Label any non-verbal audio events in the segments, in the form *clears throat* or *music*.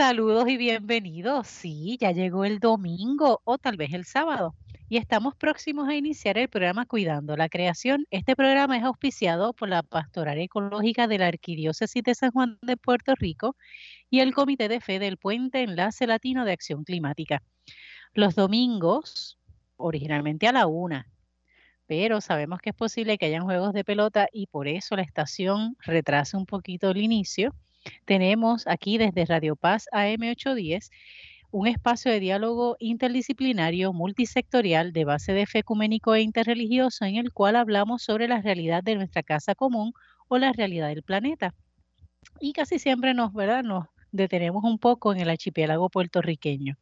Saludos y bienvenidos. Sí, ya llegó el domingo o tal vez el sábado y estamos próximos a iniciar el programa Cuidando la Creación. Este programa es auspiciado por la Pastoral Ecológica de la Arquidiócesis de San Juan de Puerto Rico y el Comité de Fe del Puente Enlace Latino de Acción Climática. Los domingos, originalmente a la una, pero sabemos que es posible que hayan juegos de pelota y por eso la estación retrase un poquito el inicio. Tenemos aquí desde Radio Paz AM810 un espacio de diálogo interdisciplinario multisectorial de base de fe ecuménico e interreligioso en el cual hablamos sobre la realidad de nuestra casa común o la realidad del planeta. Y casi siempre nos, ¿verdad? nos detenemos un poco en el archipiélago puertorriqueño.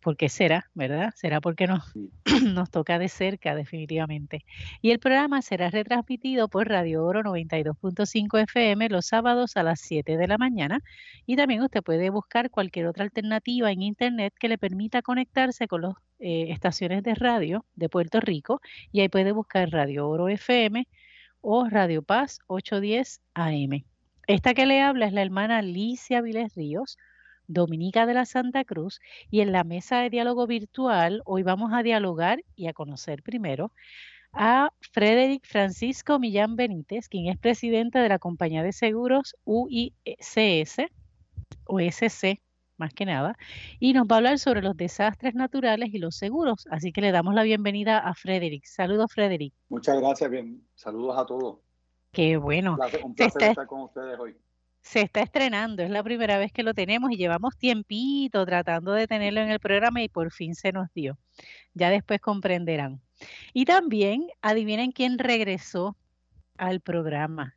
¿Por qué será, verdad? Será porque nos, *clears throat* nos toca de cerca, definitivamente. Y el programa será retransmitido por Radio Oro 92.5 FM los sábados a las 7 de la mañana. Y también usted puede buscar cualquier otra alternativa en Internet que le permita conectarse con las eh, estaciones de radio de Puerto Rico. Y ahí puede buscar Radio Oro FM o Radio Paz 810 AM. Esta que le habla es la hermana Alicia Viles Ríos Dominica de la Santa Cruz y en la mesa de diálogo virtual hoy vamos a dialogar y a conocer primero a Frederick Francisco Millán Benítez, quien es presidente de la compañía de seguros UICS o SC más que nada, y nos va a hablar sobre los desastres naturales y los seguros. Así que le damos la bienvenida a Frederick. Saludos, Frederick. Muchas gracias, bien. Saludos a todos. Qué bueno. Un placer, estar con ustedes hoy se está estrenando, es la primera vez que lo tenemos y llevamos tiempito tratando de tenerlo en el programa y por fin se nos dio. Ya después comprenderán. Y también adivinen quién regresó al programa.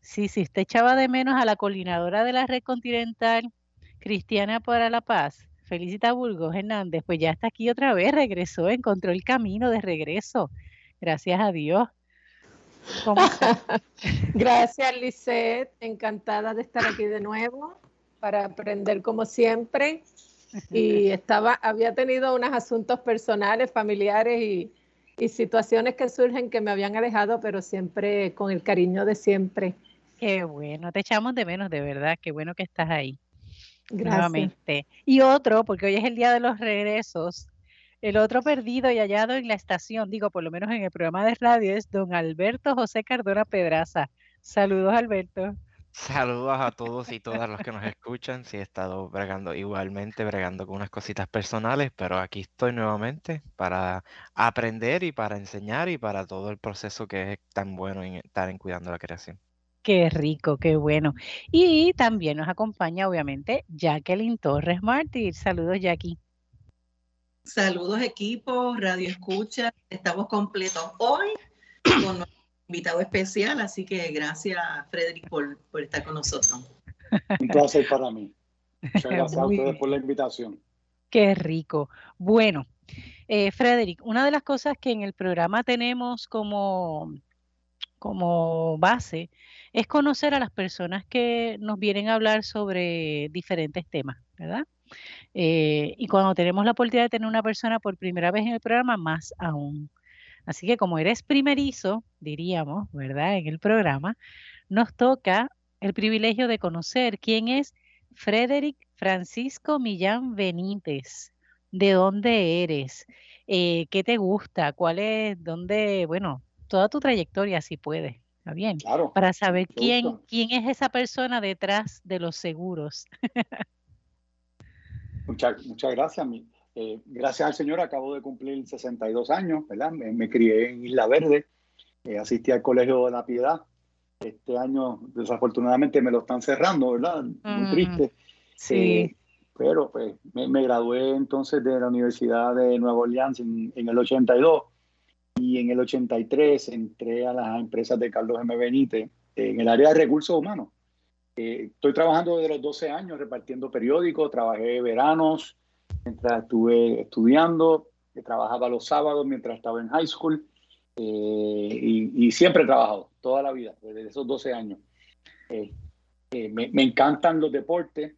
Sí, sí, usted echaba de menos a la coordinadora de la red continental, Cristiana para la Paz. Felicita Burgos Hernández, pues ya está aquí otra vez, regresó, encontró el camino de regreso. Gracias a Dios. *laughs* Gracias, Lisette. Encantada de estar aquí de nuevo para aprender como siempre. Y estaba, había tenido unos asuntos personales, familiares y, y situaciones que surgen que me habían alejado, pero siempre con el cariño de siempre. Qué bueno, te echamos de menos, de verdad. Qué bueno que estás ahí. Gracias. Y otro, porque hoy es el día de los regresos, el otro perdido y hallado en la estación, digo, por lo menos en el programa de radio, es don Alberto José Cardona Pedraza. Saludos, Alberto. Saludos a *laughs* todos y todas los que nos escuchan. Sí, he estado bregando igualmente, bregando con unas cositas personales, pero aquí estoy nuevamente para aprender y para enseñar y para todo el proceso que es tan bueno en estar en cuidando la creación. Qué rico, qué bueno. Y también nos acompaña, obviamente, Jacqueline Torres Mártir. Saludos, Jackie. Saludos equipo, Radio Escucha. Estamos completos hoy con nuestro invitado especial, así que gracias Frederick por, estar con nosotros. Un placer para mí. Muchas *laughs* gracias a ustedes por la invitación. Qué rico. Bueno, eh, Frederick, una de las cosas que en el programa tenemos como, como base es conocer a las personas que nos vienen a hablar sobre diferentes temas, ¿verdad? Eh, y cuando tenemos la oportunidad de tener una persona por primera vez en el programa, más aún. Así que como eres primerizo, diríamos, ¿verdad? En el programa, nos toca el privilegio de conocer quién es Frederick Francisco Millán Benítez. ¿De dónde eres? Eh, ¿Qué te gusta? ¿Cuál es, dónde, bueno, toda tu trayectoria, si puedes? ¿Está bien? Claro. Para saber quién, quién es esa persona detrás de los seguros. *laughs* Muchas, muchas gracias. Eh, gracias al Señor acabo de cumplir 62 años, ¿verdad? Me, crié en Isla Verde, eh, asistí al Colegio de la Piedad. Este año, desafortunadamente, me lo están cerrando, ¿verdad? Muy mm, triste. Sí. Eh, pero pues me, gradué entonces de la Universidad de Nueva Orleans en, en, el 82 y en el 83 entré a las empresas de Carlos M. Benítez en el área de recursos humanos. Eh, estoy trabajando desde los 12 años repartiendo periódicos, trabajé veranos mientras estuve estudiando, eh, trabajaba los sábados mientras estaba en high school eh, y, siempre he trabajado toda la vida, desde esos 12 años. Me, me, encantan los deportes,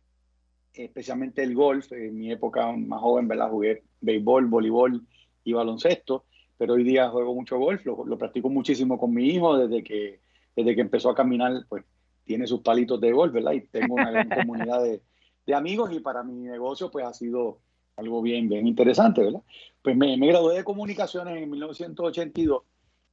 especialmente el golf. En mi época más joven, ¿verdad? Jugué béisbol, voleibol y baloncesto, pero hoy día juego mucho golf, lo, lo practico muchísimo con mi hijo desde que, desde que empezó a caminar, pues tiene sus palitos de golf, ¿verdad? Y tengo una gran comunidad de, de amigos y para mi negocio pues ha sido algo bien, bien interesante, ¿verdad? Pues me, me gradué de comunicaciones en 1982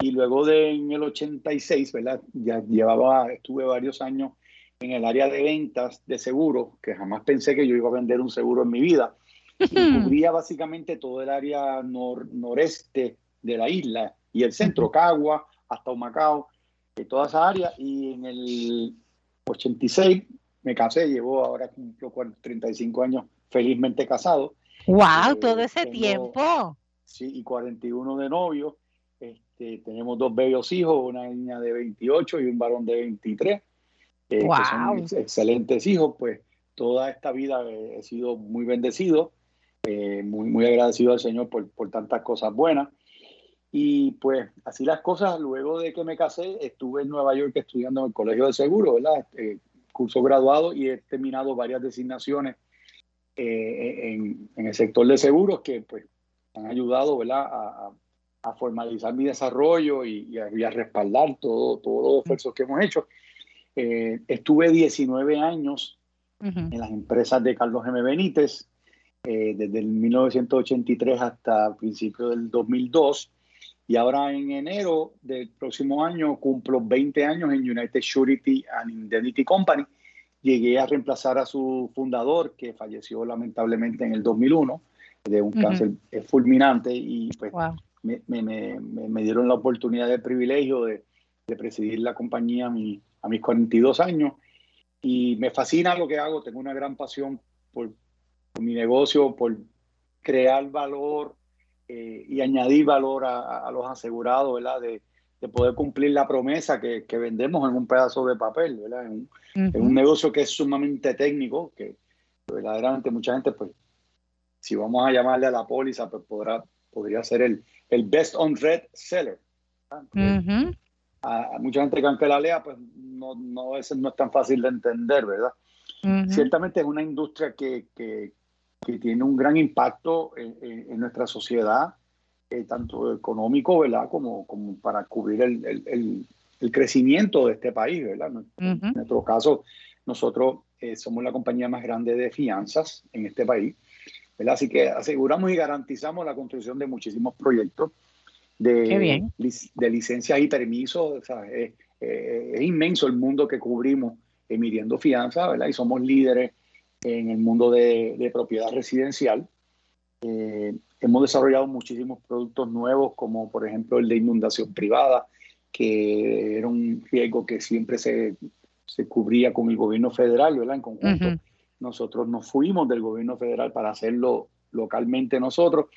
y luego de en el 86, ¿verdad? Ya llevaba, estuve varios años en el área de ventas de seguros, que jamás pensé que yo iba a vender un seguro en mi vida. Y cubría básicamente todo el área noreste de la isla y el centro, Cagua, hasta Humacao, de toda esa área. Y en el 86 me casé, llevo ahora cumplo 35 años felizmente casado. ¡Wow! Eh, todo ese tiempo. Sí, y 41 de novio. Este, tenemos dos bellos hijos, una niña de 28 y un varón de 23, eh, que son excelentes hijos. Pues toda esta vida he sido muy bendecido, eh, muy, muy agradecido al Señor por, por tantas cosas buenas. Y pues así las cosas, luego de que me casé, estuve en Nueva York estudiando en el Colegio de Seguro, ¿verdad? Eh, curso graduado y he terminado varias designaciones eh, en, en, el sector de seguros que pues han ayudado, ¿verdad? A, a formalizar mi desarrollo y, a, respaldar todo, todos los esfuerzos que hemos hecho. Eh, estuve 19 años en las empresas de Carlos M. Benítez, eh, desde el 1983 hasta principios del 2002. Y ahora en enero del próximo año cumplo 20 años en United Surety and Indemnity Company. Llegué a reemplazar a su fundador, que falleció lamentablemente en el 2001 de un cáncer fulminante. Y pues me, me, me, dieron la oportunidad, el privilegio de, de presidir la compañía a, mi, a mis 42 años. Y me fascina lo que hago, tengo una gran pasión por, mi negocio, por crear valor eh, y añadir valor a, a, los asegurados, ¿verdad? De, de, poder cumplir la promesa que, que, vendemos en un pedazo de papel, ¿verdad? En un, en un, negocio que es sumamente técnico, que verdaderamente mucha gente, pues, si vamos a llamarle a la póliza, pues podrá, podría ser el, el best on red seller. a, mucha gente que aunque la lea, pues no, no, es, no es tan fácil de entender, ¿verdad? Ciertamente es una industria que, que, que, tiene un gran impacto en, en, nuestra sociedad, eh, tanto económico, ¿verdad? Como, como para cubrir el, el, el, crecimiento de este país, ¿verdad? En nuestro caso, nosotros eh, somos la compañía más grande de fianzas en este país. Así que aseguramos y garantizamos la construcción de muchísimos proyectos de, de licencias y permisos. Es, inmenso el mundo que cubrimos emitiendo fianza, ¿verdad? Y somos líderes en el mundo de, propiedad residencial. Eh, hemos desarrollado muchísimos productos nuevos, como por ejemplo el de inundación privada, que era un riesgo que siempre se, se cubría con el gobierno federal, ¿verdad? En conjunto nosotros nos fuimos del gobierno federal para hacerlo localmente nosotros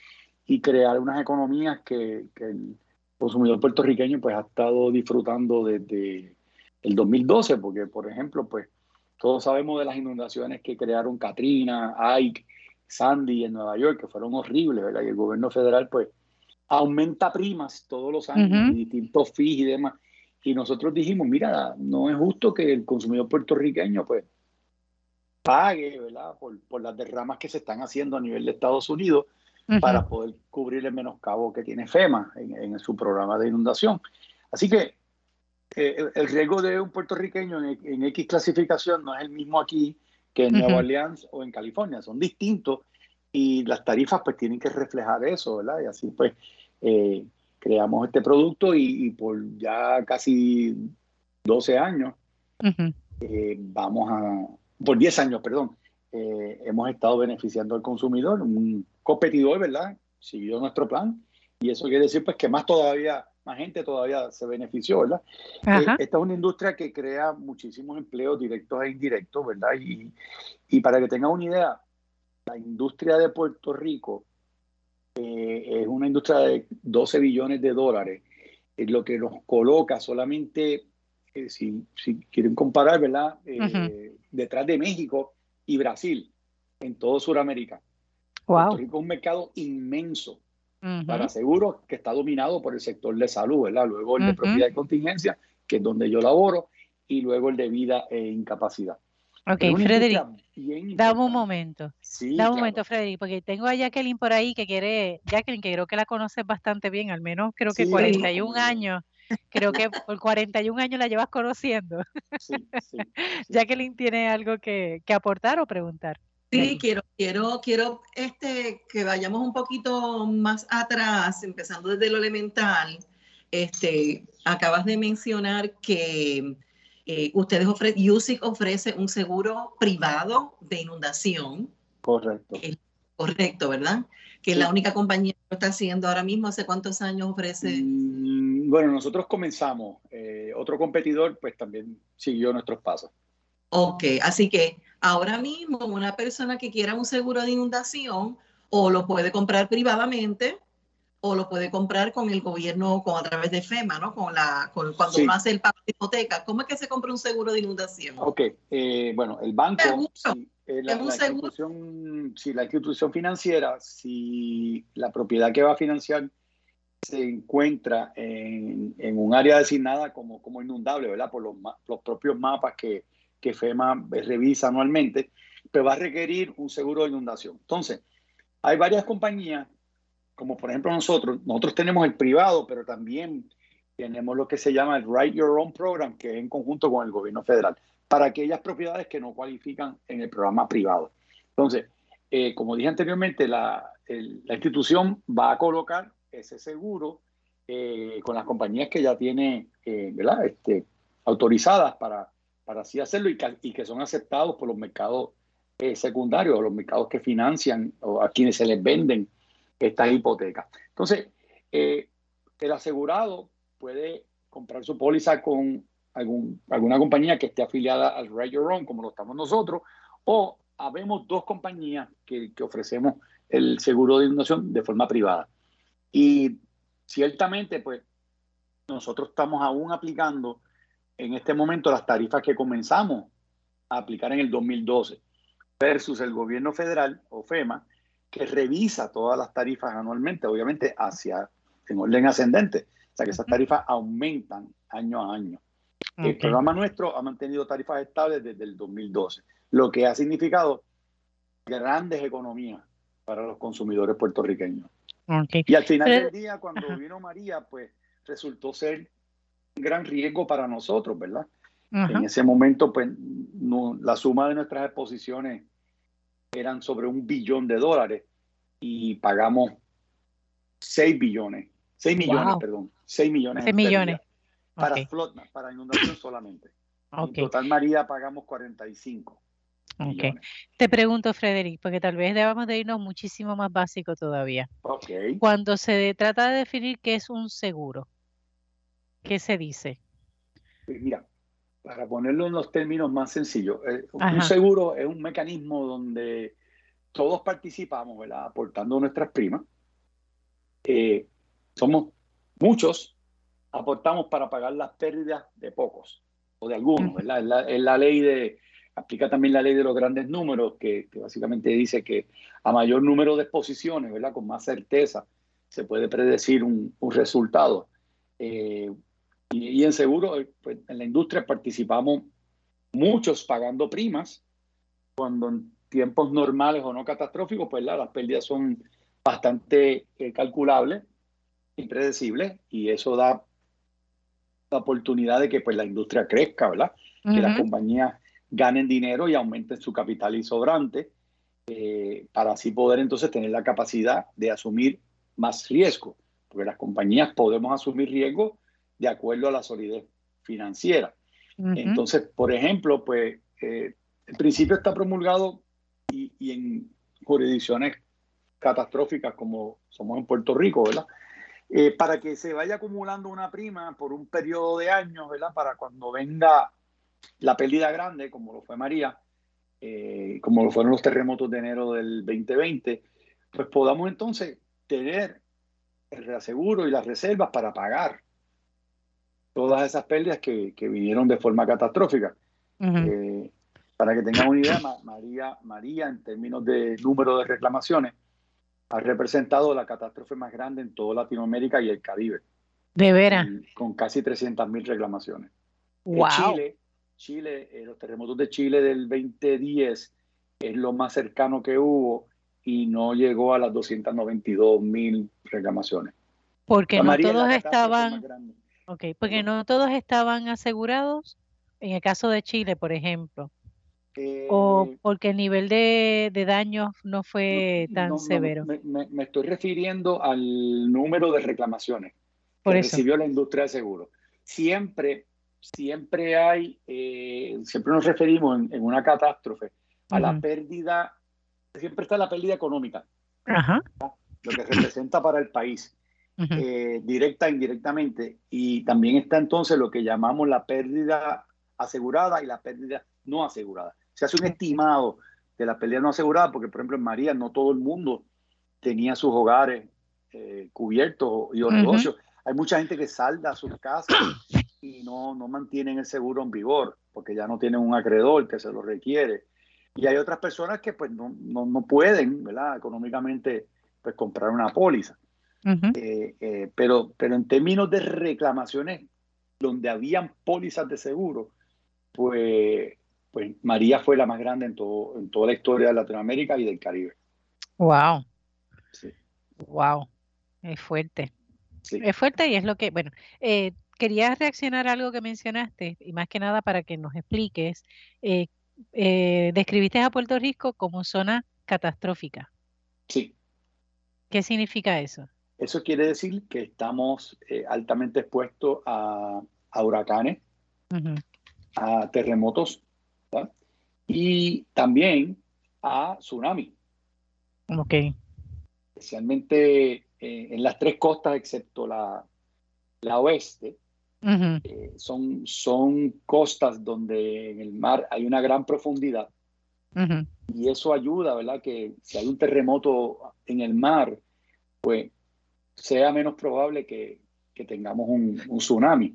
y crear unas economías que, el consumidor puertorriqueño pues ha estado disfrutando desde el 2012, porque por ejemplo, pues todos sabemos de las inundaciones que crearon Katrina, Ike, Sandy en Nueva York, que fueron horribles, ¿verdad? Y el gobierno federal pues aumenta primas todos los años, distintos fees y demás. Y nosotros dijimos, mira, no es justo que el consumidor puertorriqueño pues pague ¿verdad? Por, por, las derramas que se están haciendo a nivel de Estados Unidos para poder cubrir el menoscabo que tiene FEMA en, en su programa de inundación. Así que el, riesgo de un puertorriqueño en, en, X clasificación no es el mismo aquí que en Nueva Orleans o en California, son distintos y las tarifas pues tienen que reflejar eso, ¿verdad? Y así pues eh, creamos este producto y, y, por ya casi 12 años eh, vamos a, por 10 años, perdón, eh, hemos estado beneficiando al consumidor. Un competidor, ¿verdad? Siguió nuestro plan y eso quiere decir pues que más todavía, más gente todavía se benefició, ¿verdad? Eh, esta es una industria que crea muchísimos empleos directos e indirectos, ¿verdad? Y, y para que tengan una idea, la industria de Puerto Rico eh, es una industria de 12 billones de dólares, es lo que nos coloca solamente si, si, quieren comparar, ¿verdad? Eh, detrás de México y Brasil, en todo Sudamérica. Puerto Rico es un mercado inmenso para seguros que está dominado por el sector de salud, ¿verdad? Luego el de propiedad y contingencia, que es donde yo laboro, y luego el de vida e incapacidad. Ok, Frederick, dame un momento. dame un momento, Frederick, porque tengo a Jacqueline por ahí que quiere, Jacqueline, que creo que la conoces bastante bien, al menos creo que 41 años Creo que por 41 años la llevas conociendo. Sí, sí, *laughs* Jacqueline tiene algo que, que, aportar o preguntar. Sí, quiero, quiero, quiero este, que vayamos un poquito más atrás, empezando desde lo elemental. Este, acabas de mencionar que eh, ustedes ofrecen, USIC ofrece un seguro privado de inundación. Correcto. correcto, ¿verdad? Que es la única compañía que lo está haciendo ahora mismo. ¿Hace cuántos años ofrece? Mm, bueno, nosotros comenzamos. Eh, otro competidor, pues también siguió nuestros pasos. Ok, así que ahora mismo una persona que quiera un seguro de inundación o lo puede comprar privadamente o lo puede comprar con el gobierno con a través de FEMA, ¿no? Con la con, cuando uno hace el pago de hipoteca. ¿Cómo es que se compra un seguro de inundación? Ok, eh, bueno, el banco, si, eh, la, institución, si la institución financiera, si la propiedad que va a financiar se encuentra en, en un área designada como, como inundable, ¿verdad? Por los, los propios mapas que, que FEMA revisa anualmente, pero va a requerir un seguro de inundación. Entonces, hay varias compañías, como por ejemplo nosotros, nosotros tenemos el privado, pero también tenemos lo que se llama el Write Your Own Program, que es en conjunto con el gobierno federal, para aquellas propiedades que no cualifican en el programa privado. Entonces, eh, como dije anteriormente, la, institución va a colocar ese seguro eh, con las compañías que ya tiene, eh, ¿verdad? Este, autorizadas para, para así hacerlo y que, son aceptados por los mercados eh, secundarios o los mercados que financian o a quienes se les venden estas hipotecas. Entonces, eh, el asegurado puede comprar su póliza con algún, alguna compañía que esté afiliada al Right Your Own, como lo estamos nosotros, o habemos dos compañías que, que ofrecemos el seguro de inundación de forma privada. Y ciertamente, pues, nosotros estamos aún aplicando en este momento las tarifas que comenzamos a aplicar en el 2012 versus el gobierno federal o FEMA que revisa todas las tarifas anualmente, obviamente hacia en orden ascendente. O sea que esas tarifas aumentan año a año. El programa nuestro ha mantenido tarifas estables desde el 2012, lo que ha significado grandes economías para los consumidores puertorriqueños. Y al final del día, cuando vino María, pues resultó ser gran riesgo para nosotros, ¿verdad? En ese momento, pues, la suma de nuestras exposiciones eran sobre un billón de dólares y pagamos 6 billones, 6 millones, perdón, 6 millones. 6 millones. Para para inundación solamente. En total, María, pagamos 45. Okay. Te pregunto, Frederic, porque tal vez debamos de irnos muchísimo más básico todavía. Okay. Cuando se trata de definir qué es un seguro, ¿Qué se dice? Mira, para ponerlo en los términos más sencillos, eh, un seguro es un mecanismo donde todos participamos, ¿verdad? Aportando nuestras primas. Eh, somos muchos, aportamos para pagar las pérdidas de pocos o de algunos, ¿verdad? Es la, ley de, aplica también la ley de los grandes números, que, básicamente dice que a mayor número de exposiciones, ¿verdad? Con más certeza se puede predecir un, resultado. Eh, y, en seguro, eh, pues, en la industria participamos muchos pagando primas, cuando en tiempos normales o no catastróficos, pues las pérdidas son bastante eh, calculables, impredecibles, y eso da la oportunidad de que pues, la industria crezca, ¿verdad? Que las compañías ganen dinero y aumenten su capital y sobrante, eh, para así poder entonces tener la capacidad de asumir más riesgo, porque las compañías podemos asumir riesgo de acuerdo a la solidez financiera. Entonces, por ejemplo, pues eh, el principio está promulgado y, en jurisdicciones catastróficas como somos en Puerto Rico, ¿verdad? Eh, para que se vaya acumulando una prima por un periodo de años, ¿verdad? Para cuando venga la pérdida grande, como lo fue María, eh, como lo fueron los terremotos de enero del 2020, pues podamos entonces tener el reaseguro y las reservas para pagar todas esas pérdidas que, vinieron de forma catastrófica. Eh, para que tengan una idea, María, María, en términos de número de reclamaciones, ha representado la catástrofe más grande en toda Latinoamérica y el Caribe. De veras. Con casi 300 mil reclamaciones. Wow. Chile, Chile eh, los terremotos de Chile del 2010 es lo más cercano que hubo y no llegó a las 292 mil reclamaciones. Porque no todos estaban Ok, porque no todos estaban asegurados. En el caso de Chile, por ejemplo. ¿O Eh, porque el nivel de, de daños no fue no, tan no, severo? me, me- me estoy refiriendo al número de reclamaciones Por que eso. recibió la industria de seguros. Siempre, siempre hay, eh, siempre nos referimos en, en una catástrofe a la pérdida, siempre está la pérdida económica, Ajá. lo que representa para el país, eh, directa e indirectamente, y también está entonces lo que llamamos la pérdida asegurada y la pérdida no asegurada. Se hace un estimado de la pérdida no asegurada, porque por ejemplo en María no todo el mundo tenía sus hogares eh, cubiertos y o Ujú. negocios. Hay mucha gente que salda sus casas *clears throat* y no, no mantienen el seguro en vigor, porque ya no tienen un acreedor que se lo requiere. Y hay otras personas que pues no, no, no pueden, ¿verdad? Económicamente, pues comprar una póliza. Eh, eh, pero, pero en términos de reclamaciones donde habían pólizas de seguro, pues, pues María fue la más grande en, todo, en toda la historia de Latinoamérica y del Caribe. Wow, Sí, wow. Es fuerte. sí. Es fuerte y es lo que, bueno, eh, quería reaccionar a algo que mencionaste y más que nada para que nos expliques. eh, eh, describiste a Puerto Rico como zona catastrófica. sí. ¿Qué significa eso? Eso quiere decir que estamos eh, altamente expuestos a, a huracanes, a terremotos ¿verdad? y también a tsunami, Ok. especialmente eh, en las tres costas excepto la, la oeste. Eh, son, son costas donde en el mar hay una gran profundidad y eso ayuda, ¿verdad? Que si hay un terremoto en el mar, pues sea menos probable que, que tengamos un, un tsunami.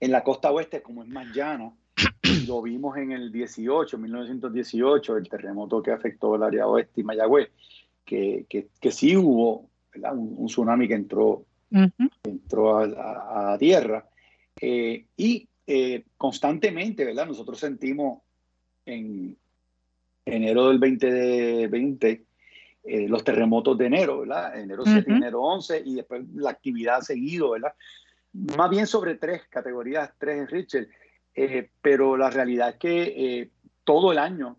En la costa oeste, como es más llana, *coughs* lo vimos en el 18, 1918, el terremoto que afectó el área oeste y Mayagüez, que, que, que sí hubo. Un, un tsunami que entró entró a, a- a tierra. Eh, y eh, constantemente, ¿verdad? Nosotros sentimos en enero del 2020 eh, los terremotos de enero, ¿verdad? Enero 7 y Ujú. enero 11, y después la actividad ha seguido, ¿verdad? Más bien sobre tres categorías, tres en Richard, eh, pero la realidad es que eh, todo el año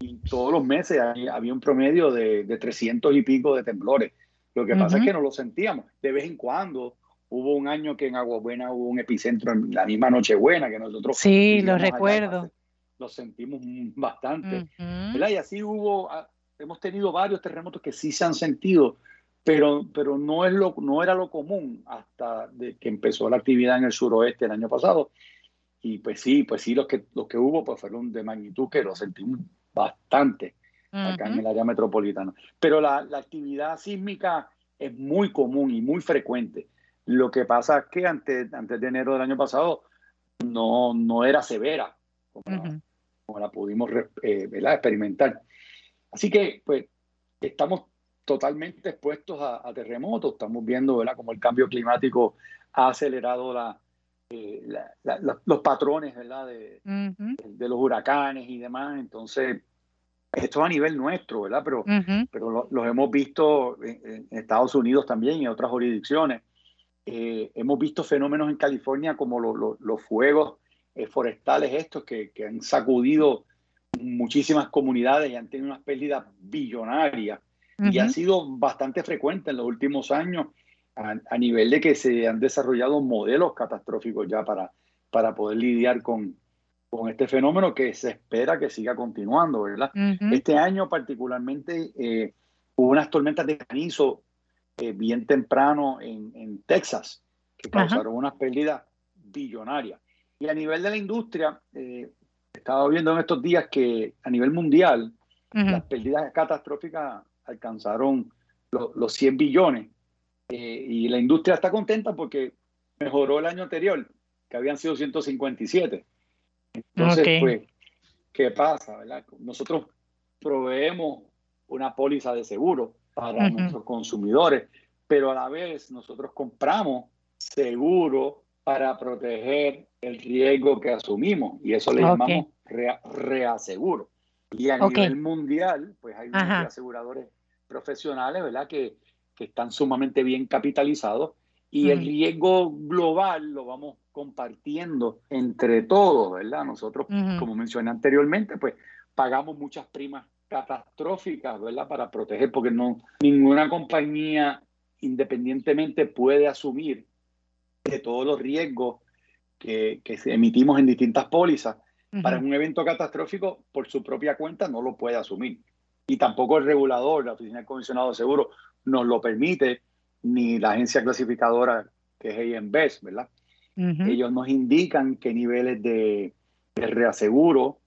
y todos los meses había, había un promedio de, de 300 y pico de temblores. Lo que pasa es Ujú. que no lo sentíamos. De vez en cuando hubo un año que en Agua Buena hubo un epicentro en la misma Nochebuena que nosotros Sí, lo allá recuerdo. bast- Lo sentimos bastante. Ujú, ¿verdad? Y así hubo, ah, hemos tenido varios terremotos que sí se han sentido, pero, pero no, es lo, no era lo común hasta de que empezó la actividad en el suroeste el año pasado. Y pues sí, pues sí, los que, los que hubo pues fueron de magnitud que lo sentimos bastante acá en el área metropolitana. Pero la, la actividad sísmica es muy común y muy frecuente. Lo que pasa es que antes, antes de enero del año pasado no, no era severa como, la, Ujú. como la pudimos eh, experimentar. Así que pues estamos totalmente expuestos a, a terremotos. Estamos viendo ¿verdad? como el cambio climático ha acelerado la, eh, la- la- la- los patrones ¿verdad? De, los huracanes y demás. Entonces, esto es a nivel nuestro, ¿verdad? Pero, pero lo- los hemos visto en, en Estados Unidos también y en otras jurisdicciones. Eh, hemos visto fenómenos en California como lo- lo- los fuegos eh, forestales estos que, que han sacudido muchísimas comunidades y han tenido unas pérdidas billonarias y ha sido bastante frecuente en los últimos años a, a nivel de que se han desarrollado modelos catastróficos ya para, para poder lidiar con, con este fenómeno que se espera que siga continuando, ¿verdad? Ujú. Este año particularmente eh, hubo unas tormentas de granizo eh, bien temprano en, en Texas que causaron unas pérdidas billonarias. Y a nivel de la industria, eh, estaba viendo en estos días que a nivel mundial las pérdidas catastróficas alcanzaron lo- los 100 billones eh, y la industria está contenta porque mejoró el año anterior, que habían sido 157. Entonces, Ok. pues, ¿qué pasa? verdad? Nosotros proveemos una póliza de seguro para nuestros consumidores, pero a la vez nosotros compramos seguro para proteger el riesgo que asumimos y eso le Ok. llamamos rea- reaseguro. Y a Ok. nivel mundial, pues hay unos Ajá. reaseguradores profesionales, ¿verdad? Que, que están sumamente bien capitalizados y el Ujú. riesgo global lo vamos compartiendo entre todos, ¿verdad? Nosotros, como mencioné anteriormente, pues pagamos muchas primas catastróficas, ¿verdad? Para proteger, porque no ninguna compañía independientemente puede asumir de todos los riesgos que, que emitimos en distintas pólizas. Para un evento catastrófico, por su propia cuenta, no lo puede asumir. Y tampoco el regulador, la Oficina del Comisionado de Seguro, nos lo permite, ni la agencia clasificadora que es AMBES, ¿verdad? Ellos nos indican qué niveles de, de, reaseguro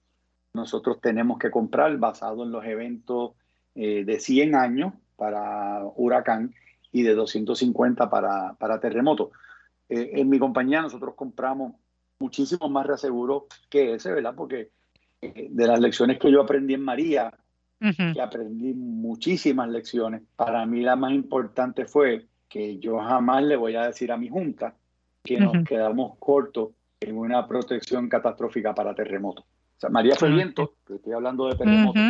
nosotros tenemos que comprar basado en los eventos eh, de 100 años para huracán y de 250 para, para terremoto. Eh, en mi compañía nosotros compramos muchísimo más reaseguro que ese, ¿verdad? Porque eh, de las lecciones que yo aprendí en María, que aprendí muchísimas lecciones, para mí la más importante fue que yo jamás le voy a decir a mi junta que nos quedamos cortos en una protección catastrófica para terremotos. O sea, María fue viento, estoy hablando de terremotos.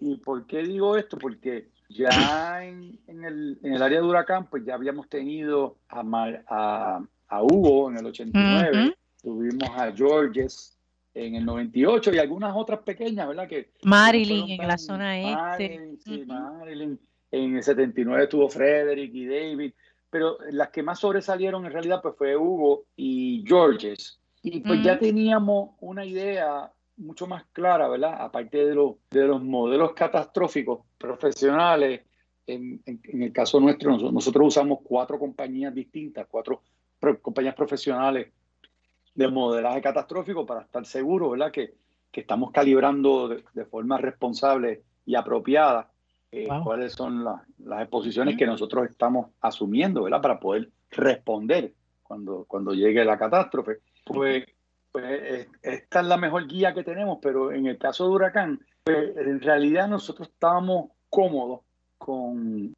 ¿Y por qué digo esto? Porque ya en, el, en, el, área de huracán, pues ya habíamos tenido a, a, a Hugo en el 89, tuvimos a Georges en el 98 y algunas otras pequeñas, ¿verdad? Que, Marilyn en la zona este. Marilyn, sí, Marilyn. En el 79 estuvo Frederick y David, pero las que más sobresalieron en realidad pues fue Hugo y Georges. Y pues ya teníamos una idea mucho más clara, ¿verdad? Aparte de, los de los modelos catastróficos profesionales, en, en, el caso nuestro, nosotros, usamos cuatro compañías distintas, cuatro compañías profesionales de modelaje catastrófico para estar seguros, ¿verdad? Que, que estamos calibrando de, forma responsable y apropiada eh, cuáles son las exposiciones que nosotros estamos asumiendo, ¿verdad? Para poder responder cuando, cuando llegue la catástrofe. Pues pues esta es la mejor guía que tenemos, pero en el caso de huracán, pues, en realidad nosotros estábamos cómodos con,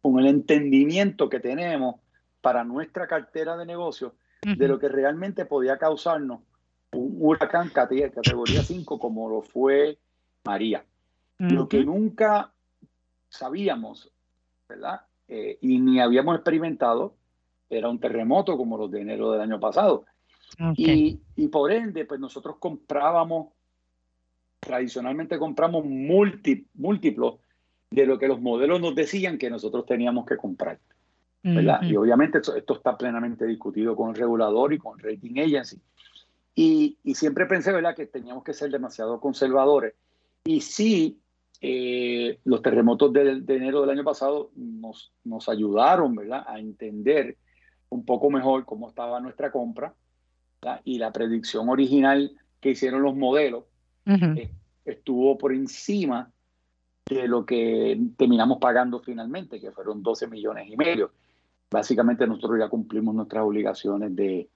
con el entendimiento que tenemos para nuestra cartera de negocios de lo que realmente podía causarnos un huracán categoría 5 como lo fue María. Lo que nunca sabíamos, ¿verdad? Eh, y ni habíamos experimentado era un terremoto como los de enero del año pasado. Y, por ende, pues nosotros comprábamos, tradicionalmente compramos múltiplos de lo que los modelos nos decían que nosotros teníamos que comprar. ¿Verdad? Y obviamente esto, está plenamente discutido con el regulador y con el rating agency. Y, y, siempre pensé, ¿verdad?, que teníamos que ser demasiado conservadores. Y sí, eh, los terremotos de, de, enero del año pasado nos, nos ayudaron, ¿verdad?, a entender un poco mejor cómo estaba nuestra compra y la predicción original que hicieron los modelos eh, estuvo por encima de lo que terminamos pagando finalmente, que fueron 12 millones y medio. Básicamente nosotros ya cumplimos nuestras obligaciones de,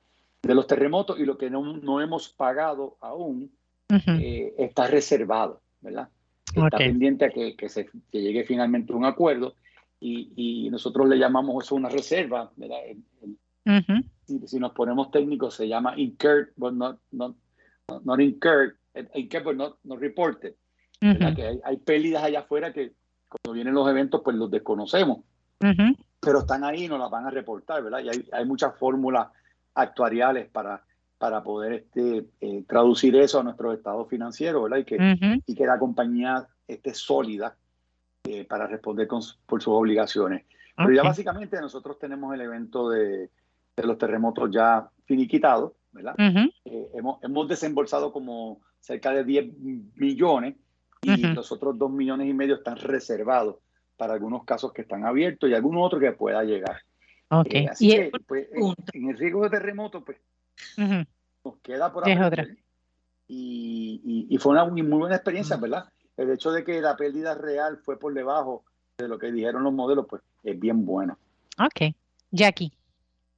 de los terremotos y lo que no, no hemos pagado aún eh, está reservado, ¿verdad? Está pendiente a que, que, se, que llegue finalmente un acuerdo y, y, nosotros le llamamos eso una reserva, ¿verdad? si, nos ponemos técnicos, se llama incurred, but not, not, not incurred, incurred, but not, not reported. que hay, pérdidas allá afuera que cuando vienen los eventos, pues los desconocemos. Pero están ahí y nos las van a reportar, ¿verdad? Y hay, hay muchas fórmulas actuariales para, para poder este, eh, traducir eso a nuestros estados financieros, ¿verdad? Y que, y que la compañía esté sólida eh, para responder con, por sus obligaciones. Pero ya básicamente nosotros tenemos el evento de, de los terremotos ya finiquitados, ¿verdad? Eh, hemos, hemos, desembolsado como cerca de 10 millones y los otros 2 millones y medio están reservados para algunos casos que están abiertos y algunos otros que pueda llegar. Okay. Eh, así que, pues, en, el riesgo de terremoto, pues, nos queda por aprender. Y, y, fue una muy buena experiencia, ¿verdad? El hecho de que la pérdida real fue por debajo de lo que dijeron los modelos, pues, es bien bueno. Ok. Jackie.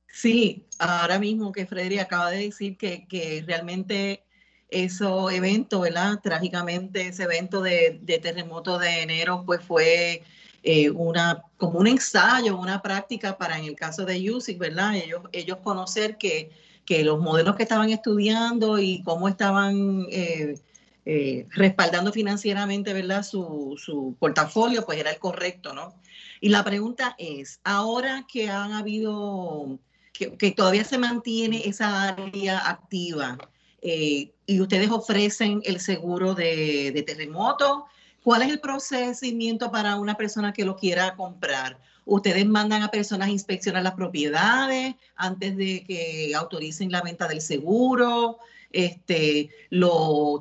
Sí, ahora mismo que Freddy acaba de decir que, que realmente ese evento, ¿verdad? Trágicamente ese evento de, de terremoto de enero, pues fue eh, una, como un ensayo, una práctica para en el caso de USIC, ¿verdad? Ellos, conocer que, que los modelos que estaban estudiando y cómo estaban eh, eh, respaldando financieramente, ¿verdad? Su, su portafolio, pues era el correcto, ¿no? Y la pregunta es, ahora que han habido que, todavía se mantiene esa área activa y ustedes ofrecen el seguro de, de terremoto, ¿cuál es el procedimiento para una persona que lo quiera comprar? Ustedes mandan a personas a inspeccionar las propiedades antes de que autoricen la venta del seguro. Este,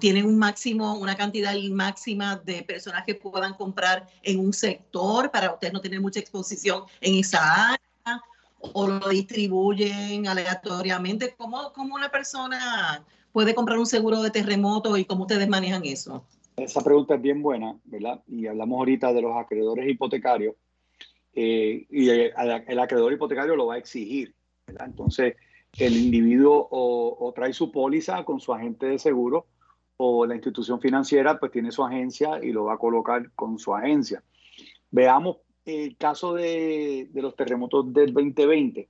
tienen un máximo, una cantidad máxima de personas que puedan comprar en un sector para ustedes no tener mucha exposición en esa área o lo distribuyen aleatoriamente? ¿Cómo, cómo una persona puede comprar un seguro de terremoto y cómo ustedes manejan eso? Esa pregunta es bien buena, ¿verdad? Y hablamos ahorita de los acreedores hipotecarios. Eh, y el, acreedor hipotecario lo va a exigir, ¿verdad? Entonces, el individuo o, trae su póliza con su agente de seguro o la institución financiera pues tiene su agencia y lo va a colocar con su agencia. Veamos el caso de, los terremotos del 2020,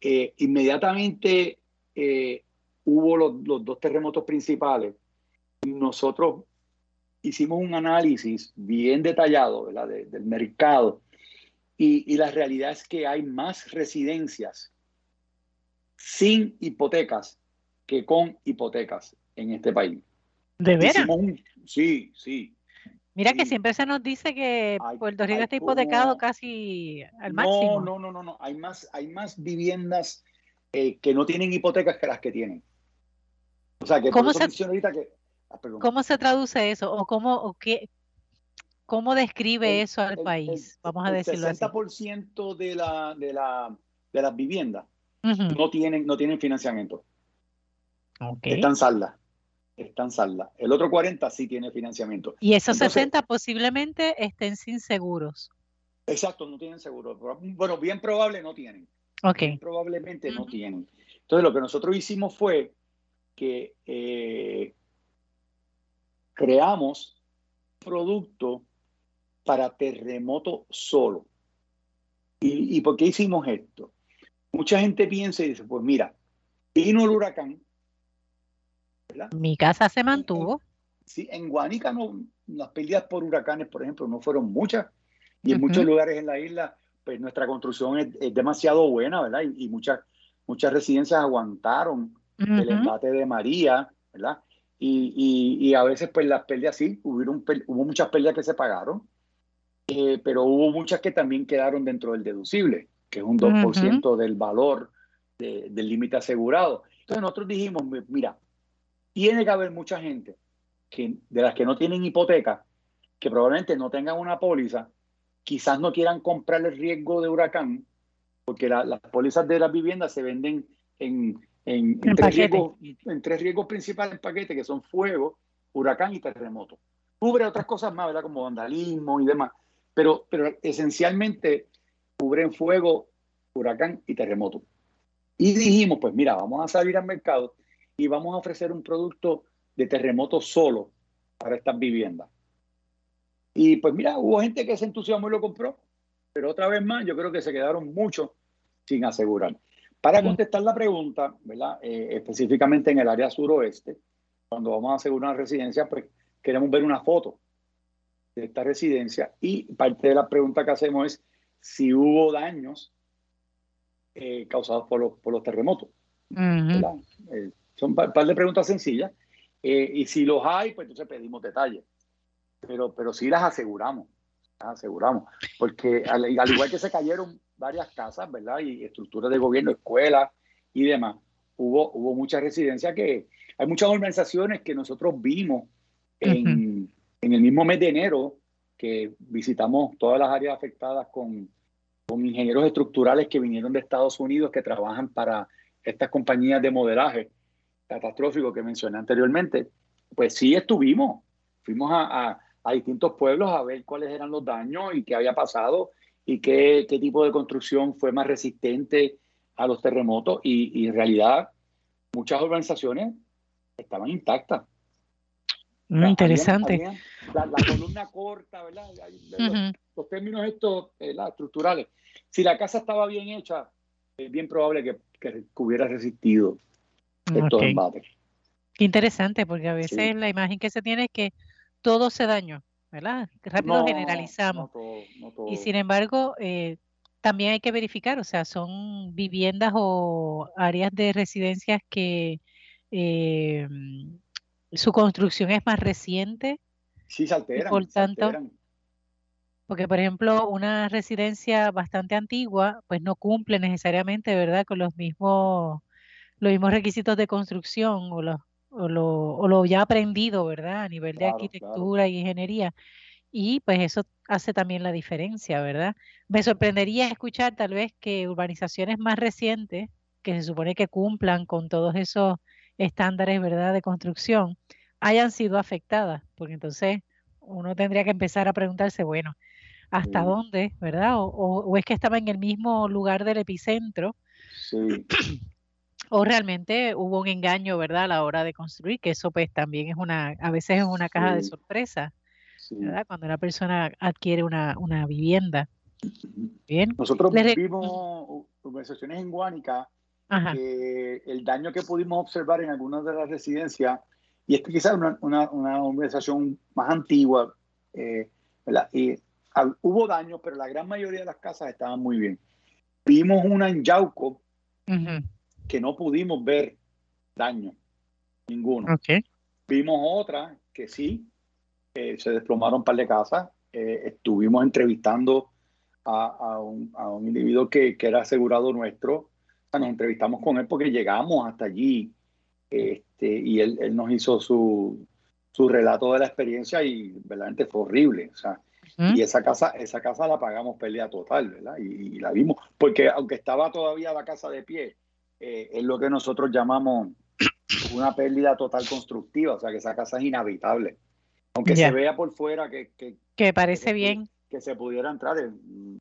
eh, inmediatamente eh, hubo los, dos terremotos principales. Nosotros hicimos un análisis bien detallado del mercado y, y, la realidad es que hay más residencias sin hipotecas que con hipotecas en este país. ¿De veras? sí, sí. Mira que siempre se nos dice que Puerto Rico está hipotecado casi al máximo. No, no, no, no, Hay más, hay más viviendas eh, que no tienen hipotecas que las que tienen. O sea, que ¿Cómo se, que, ah, ¿Cómo se traduce eso? ¿O cómo, o qué, cómo describe eso al país? Vamos a decirlo así. El 60% de, la, de, la, de las viviendas no, tienen, no tienen financiamiento. Están saldas están saldas. El otro 40 sí tiene financiamiento. Y esos 60 posiblemente estén sin seguros. Exacto, no tienen seguro. Bueno, bien probable no tienen. Ok. probablemente no tienen. Entonces lo que nosotros hicimos fue que eh, creamos producto para terremoto solo. ¿Y, ¿Y por qué hicimos esto? Mucha gente piensa y dice, pues mira, vino el huracán, mi casa se mantuvo. Sí, en Guanica no, las pérdidas por huracanes, por ejemplo, no fueron muchas. Y en muchos lugares en la isla, pues nuestra construcción es, demasiado buena, ¿verdad? Y, muchas, muchas residencias aguantaron el embate de María, ¿verdad? Y, y, a veces, pues las pérdidas sí, hubieron, hubo muchas pérdidas que se pagaron, eh, pero hubo muchas que también quedaron dentro del deducible, que es un 2% del valor del límite asegurado. Entonces nosotros dijimos, mira, tiene que haber mucha gente que, de las que no tienen hipoteca, que probablemente no tengan una póliza, quizás no quieran comprar el riesgo de huracán, porque las pólizas de las viviendas se venden en, en, tres riesgos, en, tres riesgos, principales en paquete, que son fuego, huracán y terremoto. Cubre otras cosas más, ¿verdad? Como vandalismo y demás, pero, pero esencialmente cubren fuego, huracán y terremoto. Y dijimos, pues mira, vamos a salir al mercado y vamos a ofrecer un producto de terremoto solo para estas viviendas. Y pues mira, hubo gente que se entusiasmó y lo compró, pero otra vez más, yo creo que se quedaron muchos sin asegurar. Para contestar la pregunta, ¿verdad? Eh, específicamente en el área suroeste, cuando vamos a asegurar una residencia, pues queremos ver una foto de esta residencia y parte de la pregunta que hacemos es si hubo daños eh, causados por los, por los terremotos. Son un par de preguntas sencillas. Eh, y si los hay, pues entonces pedimos detalles. Pero, pero sí las aseguramos. Las aseguramos. Porque al, igual que se cayeron varias casas, ¿verdad? Y estructuras de gobierno, escuelas y demás, hubo, hubo muchas residencias que. Hay muchas organizaciones que nosotros vimos en, en el mismo mes de enero que visitamos todas las áreas afectadas con, con ingenieros estructurales que vinieron de Estados Unidos que trabajan para estas compañías de modelaje catastrófico que mencioné anteriormente, pues sí estuvimos, fuimos a, distintos pueblos a ver cuáles eran los daños y qué había pasado y qué, tipo de construcción fue más resistente a los terremotos y, en realidad muchas organizaciones estaban intactas. Muy mm, interesante. la, columna corta, ¿verdad? los, términos estos estructurales. Si la casa estaba bien hecha, es bien probable que, que hubiera resistido Qué interesante, porque a veces la imagen que se tiene es que todo se daño, ¿verdad? Rápido generalizamos. Y sin embargo, eh, también hay que verificar, o sea, son viviendas o áreas de residencias que eh, su construcción es más reciente. Sí, se alteran. por se tanto, alteran. Porque, por ejemplo, una residencia bastante antigua, pues no cumple necesariamente, ¿verdad?, con los mismos, los mismos requisitos de construcción o, los, o, lo, o lo ya aprendido, ¿verdad?, a nivel de Claro, claro. arquitectura y ingeniería. Y pues eso hace también la diferencia, ¿verdad? Me sorprendería escuchar tal vez que urbanizaciones más recientes, que se supone que cumplan con todos esos estándares, ¿verdad?, de construcción, hayan sido afectadas, porque entonces uno tendría que empezar a preguntarse, bueno, ¿hasta Sí. dónde, verdad? O, o- o es que estaba en el mismo lugar del epicentro, Sí, *clears throat* o realmente hubo un engaño, ¿verdad?, a la hora de construir, que eso pues también es una, a veces es una caja de sorpresa, sí. ¿verdad? Cuando una persona adquiere una, una vivienda. Bien. Nosotros vimos conversaciones en Guánica que el daño que pudimos observar en algunas de las residencias, y esto quizás es una, una, una organización más antigua, eh, ¿verdad? Y al- hubo daños, pero la gran mayoría de las casas estaban muy bien. Vimos una en Yauco Ujú. que no pudimos ver daño, ninguno. Ok. Vimos otra que sí, eh, se desplomaron un par de casas. Eh, estuvimos entrevistando a, a un, a un individuo que, que era asegurado nuestro. Nos entrevistamos con él porque llegamos hasta allí este, y él, él nos hizo su, su relato de la experiencia y verdaderamente fue horrible. O sea, y esa casa, esa casa la pagamos pérdida total, ¿verdad? Y, y la vimos, porque aunque estaba todavía la casa de pie, eh, es lo que nosotros llamamos una pérdida total constructiva, o sea que esa casa es inhabitable. Aunque se vea por fuera que, que, Que parece que- bien. que se pudiera entrar. en-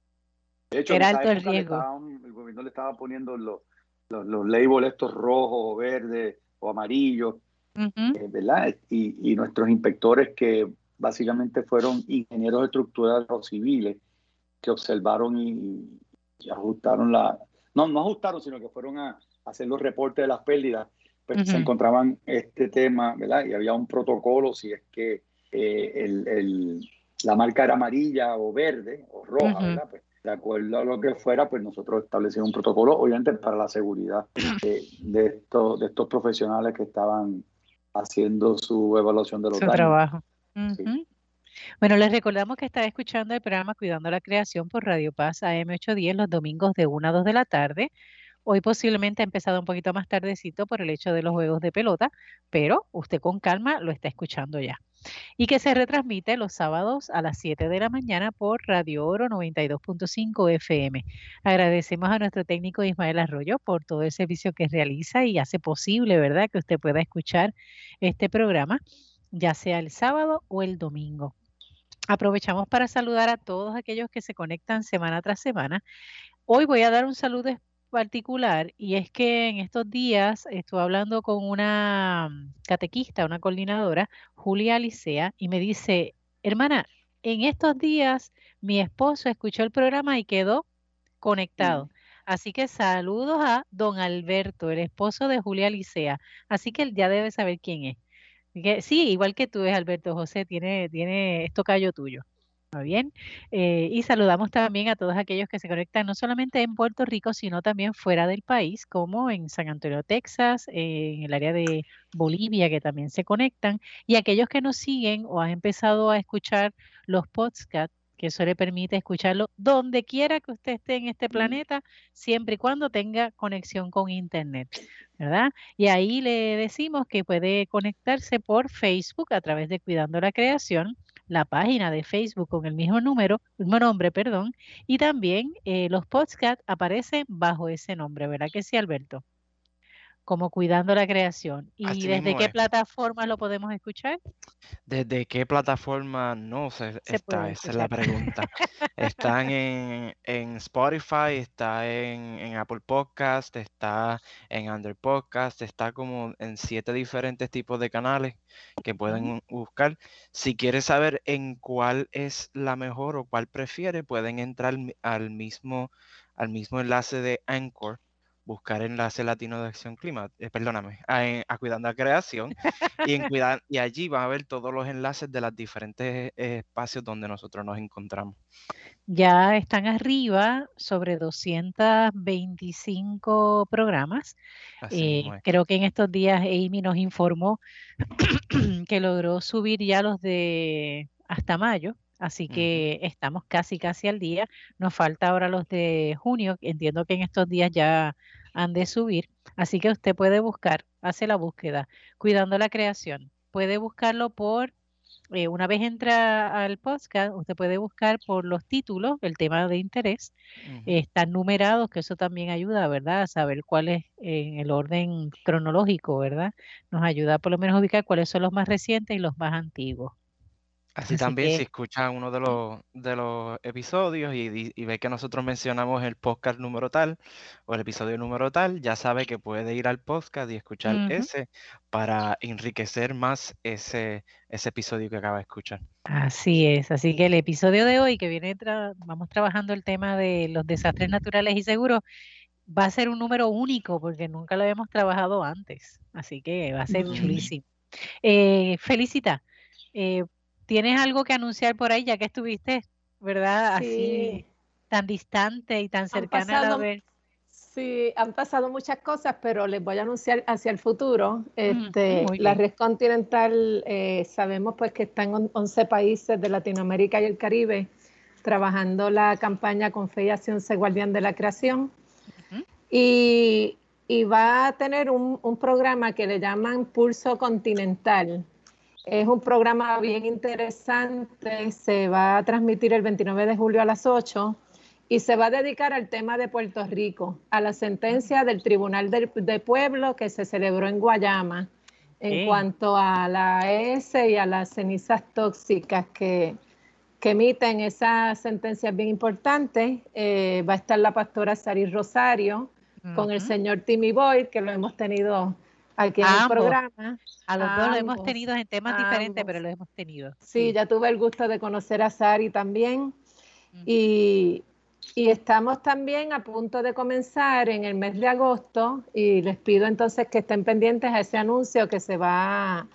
de hecho, Era alto el riesgo. estaban- el gobierno le estaba poniendo los, los, los labels estos rojos o verdes o amarillos, eh, ¿verdad? Y, y nuestros inspectores que básicamente fueron ingenieros estructurales o civiles que observaron y, y ajustaron la... No, no ajustaron, sino que fueron a, hacer los reportes de las pérdidas, pues se encontraban este tema, ¿verdad? Y había un protocolo si es que eh, el, el- la marca era amarilla o verde o roja. ¿verdad? Pues de acuerdo a lo que fuera, pues nosotros establecimos un protocolo, obviamente para la seguridad de, de estos, de estos profesionales que estaban haciendo su evaluación de los Su daños. trabajo. Sí. Ujú. Bueno, les recordamos que está escuchando el programa Cuidando la Creación por Radio Paz AM810 los domingos de 1 a 2 de la tarde. Hoy posiblemente ha empezado un poquito más tardecito por el hecho de los juegos de pelota, pero usted con calma lo está escuchando ya. Y que se retransmite los sábados a las 7 de la mañana por Radio Oro 92.5 FM. Agradecemos a nuestro técnico Ismael Arroyo por todo el servicio que realiza y hace posible, ¿verdad?, que usted pueda escuchar este programa, ya sea el sábado o el domingo. Aprovechamos para saludar a todos aquellos que se conectan semana tras semana. Hoy voy a dar un saludo particular y es que en estos días estuve hablando con una mm, catequista, una coordinadora, Julia Alicea, y me dice, hermana, en estos días mi esposo escuchó el programa y quedó conectado. Así que saludos a don Alberto, el esposo de Julia Alicea. Así que él ya debe saber quién es. Sí, igual que tú es Alberto José, tiene, tiene esto callo tuyo. ¿Está bien? Eh, y saludamos también a todos aquellos que se conectan no solamente en Puerto Rico, sino también fuera del país, como en San Antonio, Texas, eh, en el área de Bolivia, que también se conectan, y aquellos que nos siguen o han empezado a escuchar los podcasts, que eso le permite escucharlo donde quiera que usted esté en este planeta, siempre y cuando tenga conexión con Internet, ¿verdad? Y ahí le decimos que puede conectarse por Facebook a través de Cuidando la Creación, la página de Facebook con el mismo número, mismo nombre, perdón, y también eh, los podcasts aparecen bajo ese nombre, ¿verdad que sí, Alberto? Como Cuidando la Creación. ¿Y Así desde qué es. plataforma lo podemos escuchar? ¿Desde qué plataforma no se Se está? Esa es la pregunta. Están en, en Spotify, está en, en Apple Podcast, está en Under Podcast, está como en siete diferentes tipos de canales que pueden buscar. Si quieres saber en cuál es la mejor o cuál prefiere, pueden entrar al mismo, al mismo enlace de Anchor buscar enlace latino de acción climática, eh, perdóname, a, Cuidando la Creación, y, en *laughs* cuidar, y allí van a ver todos los enlaces de los diferentes eh, espacios donde nosotros nos encontramos. Ya están arriba sobre 225 programas. Eh, creo que en estos días Amy nos informó *clears throat* que logró subir ya los de hasta mayo, así que estamos casi, casi al día. Nos falta ahora los de junio, entiendo que en estos días ya han de subir, así que usted puede buscar, hace la búsqueda, cuidando la creación. Puede buscarlo por eh, una vez entra al podcast, usted puede buscar por los títulos, el tema de interés. están numerados, que eso también ayuda, ¿verdad? A saber cuál es en el orden cronológico, ¿verdad? Nos ayuda por lo menos a ubicar cuáles son los más recientes y los más antiguos. Así, también si escucha uno de los, de los episodios y, ve que nosotros mencionamos el podcast número tal o el episodio número tal, ya sabe que puede ir al podcast y escuchar ese para enriquecer más ese, ese episodio que acaba de escuchar. Así es, así que el episodio de hoy que viene, vamos trabajando el tema de los desastres naturales y seguros, va a ser un número único porque nunca lo habíamos trabajado antes, así que va a ser chulísimo. Eh, felicita. Eh, ¿Tienes algo que anunciar por ahí, ya que estuviste, verdad, así tan distante y tan cercana a ver? Sí, han pasado muchas cosas, pero les voy a anunciar hacia el futuro. Este, la red continental, eh, sabemos pues que está en 11 países de Latinoamérica y el Caribe, trabajando la campaña con Fe y Acción Se Guardián de la Creación. y, va a tener un, un programa que le llaman Pulso Continental es un programa bien interesante, se va a transmitir el 29 de julio a las 8 y se va a dedicar al tema de Puerto Rico, a la sentencia del Tribunal de, Pueblo que se celebró en Guayama en cuanto a la ES y a las cenizas tóxicas que, emiten. Esa sentencia bien importante. Eh, va a estar la pastora Sari Rosario con el señor Timmy Boyd, que lo hemos tenido aquí en el programa. A los dos lo hemos tenido en temas diferentes, pero lo hemos tenido. Sí, ya tuve el gusto de conocer a Sari también. y, y, estamos también a punto de comenzar en el mes de agosto y les pido entonces que estén pendientes a ese anuncio que se va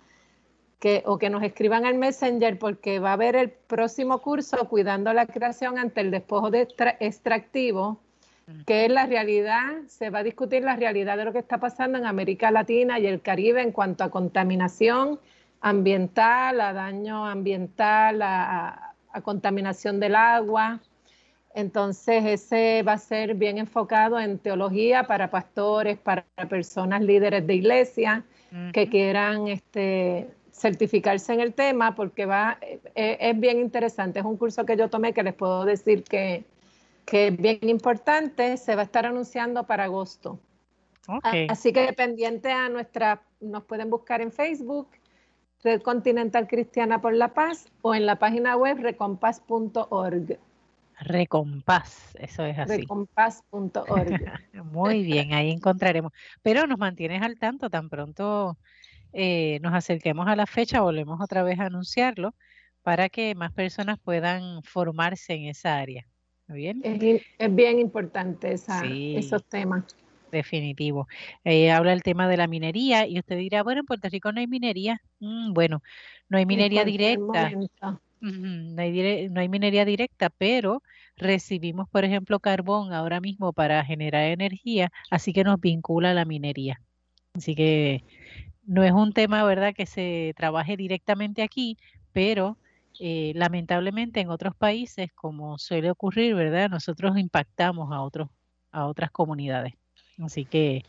que, o que nos escriban al Messenger porque va a haber el próximo curso Cuidando la creación ante el despojo de extractivo que es la realidad, se va a discutir la realidad de lo que está pasando en América Latina y el Caribe en cuanto a contaminación ambiental, a daño ambiental, a, contaminación del agua. Entonces, ese va a ser bien enfocado en teología para pastores, para personas líderes de iglesia que quieran este, certificarse en el tema, porque va, e, es bien interesante. Es un curso que yo tomé que les puedo decir que, que es bien importante, se va a estar anunciando para agosto. Así que pendiente a nuestra, nos pueden buscar en Facebook, Red Continental Cristiana por la Paz, o en la página web recompas.org. Recompas, eso es así. Recompas.org. *laughs* Muy bien, ahí encontraremos. Pero nos mantienes al tanto, tan pronto eh, nos acerquemos a la fecha, volvemos otra vez a anunciarlo para que más personas puedan formarse en esa área. Bien. Es, bien importante esos temas. Definitivo. Eh, habla el tema de la minería y usted dirá, bueno, en Puerto Rico no hay minería. Mm, bueno, no hay minería directa. no, hay no hay minería directa, pero recibimos, por ejemplo, carbón ahora mismo para generar energía, así que nos vincula a la minería. Así que no es un tema, ¿verdad?, que se trabaje directamente aquí, pero eh, lamentablemente en otros países, como suele ocurrir, ¿verdad? Nosotros impactamos a otros, a otras comunidades. Así que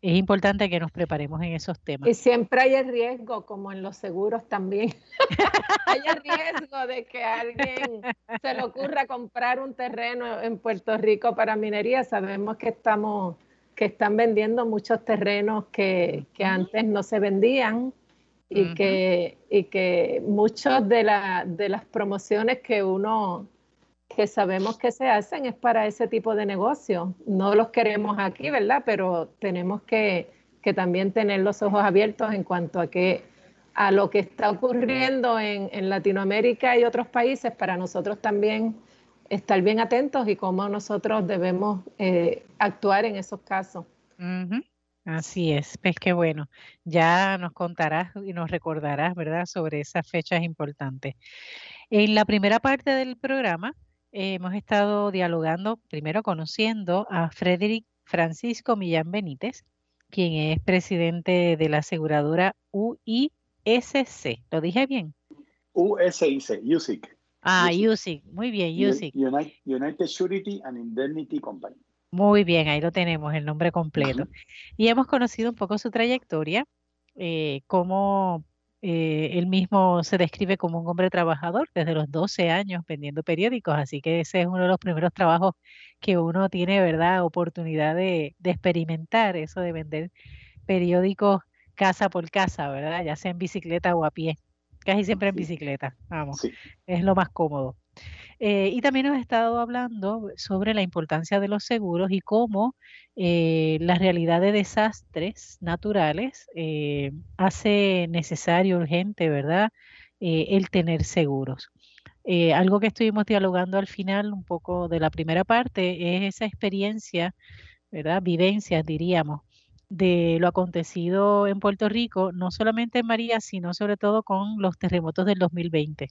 es importante que nos preparemos en esos temas. Y siempre hay el riesgo, como en los seguros también. *laughs* hay el riesgo de que a alguien se le ocurra comprar un terreno en Puerto Rico para minería. Sabemos que estamos que están vendiendo muchos terrenos que, que antes no se vendían y, que, y que muchas de, de las promociones que uno que sabemos que se hacen es para ese tipo de negocio. No los queremos aquí, ¿verdad? Pero tenemos que, que también tener los ojos abiertos en cuanto a que a lo que está ocurriendo en, en Latinoamérica y otros países, para nosotros también estar bien atentos y cómo nosotros debemos eh, actuar en esos casos. Así es, pues qué bueno. Ya nos contarás y nos recordarás, ¿verdad?, sobre esas fechas importantes. En la primera parte del programa eh, hemos estado dialogando, primero conociendo a Frederick Francisco Millán Benítez, quien es presidente de la aseguradora UISC. ¿Lo dije bien? USIC, USIC. Ah, USIC, muy bien, USIC. United Surety and Indemnity Company. Muy bien, ahí lo tenemos, el nombre completo. Y hemos conocido un poco su trayectoria, eh, cómo eh, él mismo se describe como un hombre trabajador desde los 12 años vendiendo periódicos, así que ese es uno de los primeros trabajos que uno tiene, ¿verdad?, oportunidad de, de experimentar eso de vender periódicos casa por casa, ¿verdad? Ya sea en bicicleta o a pie, casi siempre en bicicleta, vamos, es lo más cómodo. Eh, y también hemos estado hablando sobre la importancia de los seguros y cómo eh, la realidad de desastres naturales eh, hace necesario, urgente, ¿verdad?, el tener seguros. algo que estuvimos dialogando al final, un poco de la primera parte, es esa experiencia, ¿verdad?, vivencias, diríamos, de lo acontecido en Puerto Rico, no solamente en María, sino sobre todo con los terremotos del 2020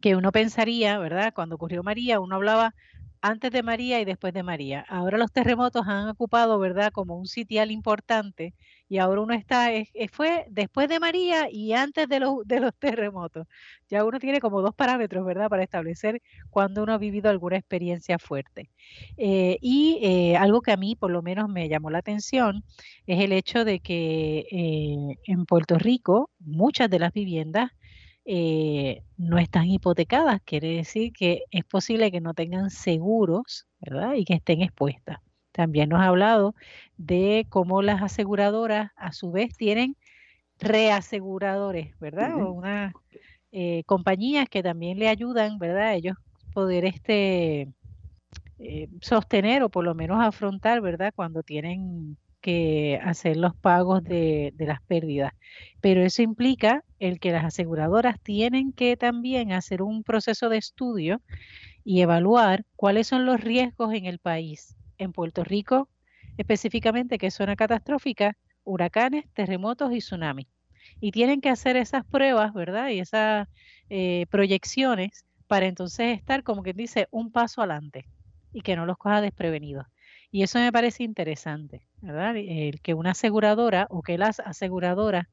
que uno pensaría, ¿verdad? Cuando ocurrió María, uno hablaba antes de María y después de María. Ahora los terremotos han ocupado, ¿verdad?, como un sitial importante y ahora uno está, fue después de María y antes de los, de los terremotos. Ya uno tiene como dos parámetros, ¿verdad?, para establecer cuando uno ha vivido alguna experiencia fuerte. Eh, y eh, algo que a mí por lo menos me llamó la atención es el hecho de que eh, en Puerto Rico muchas de las viviendas eh, no están hipotecadas, quiere decir que es posible que no tengan seguros, ¿verdad? Y que estén expuestas. También nos ha hablado de cómo las aseguradoras a su vez tienen reaseguradores, ¿verdad? O unas eh, compañías que también le ayudan, ¿verdad? ellos poder este eh, sostener o por lo menos afrontar, ¿verdad? Cuando tienen que hacer los pagos de, las pérdidas. Pero eso implica el que las aseguradoras tienen que también hacer un proceso de estudio y evaluar cuáles son los riesgos en el país. En Puerto Rico, específicamente, que es zona catastrófica, huracanes, terremotos y tsunamis. Y tienen que hacer esas pruebas, ¿verdad? Y esas eh, proyecciones para entonces estar, como quien dice, un paso adelante y que no los coja desprevenidos. Y eso me parece interesante, ¿verdad? El que una aseguradora o que las aseguradoras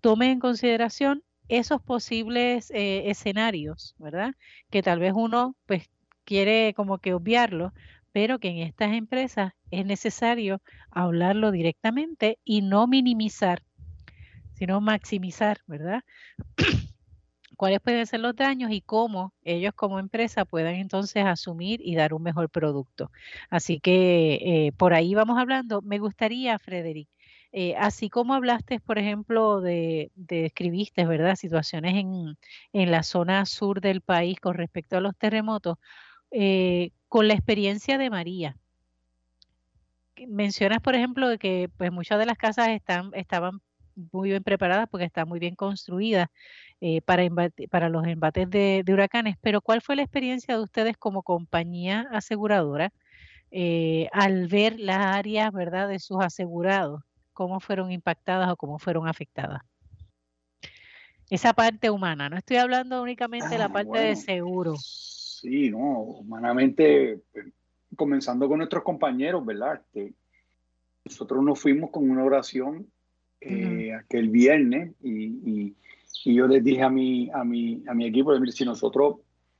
tomen en consideración esos posibles eh, escenarios, ¿verdad? Que tal vez uno pues quiere como que obviarlo, pero que en estas empresas es necesario hablarlo directamente y no minimizar, sino maximizar, ¿verdad? Cuáles pueden ser los daños y cómo ellos como empresa puedan entonces asumir y dar un mejor producto. Así que eh, por ahí vamos hablando. Me gustaría, Frederick, eh, así como hablaste, por ejemplo, de, de escribiste, ¿verdad? Situaciones en, en, la zona sur del país con respecto a los terremotos, eh, con la experiencia de María. Mencionas, por ejemplo, que pues muchas de las casas están, estaban muy bien preparadas porque están muy bien construidas eh, para, para los embates de, huracanes, pero ¿cuál fue la experiencia de ustedes como compañía aseguradora eh, al ver las áreas ¿verdad? de sus asegurados? ¿Cómo fueron impactadas o cómo fueron afectadas? Esa parte humana, no estoy hablando únicamente de la ah, parte de seguro. Sí, no, humanamente, pues, comenzando con nuestros compañeros, ¿verdad? Este, nosotros nos fuimos con una oración eh, aquel viernes y, y yo les dije a mi, a mi, a mi equipo, si nosotros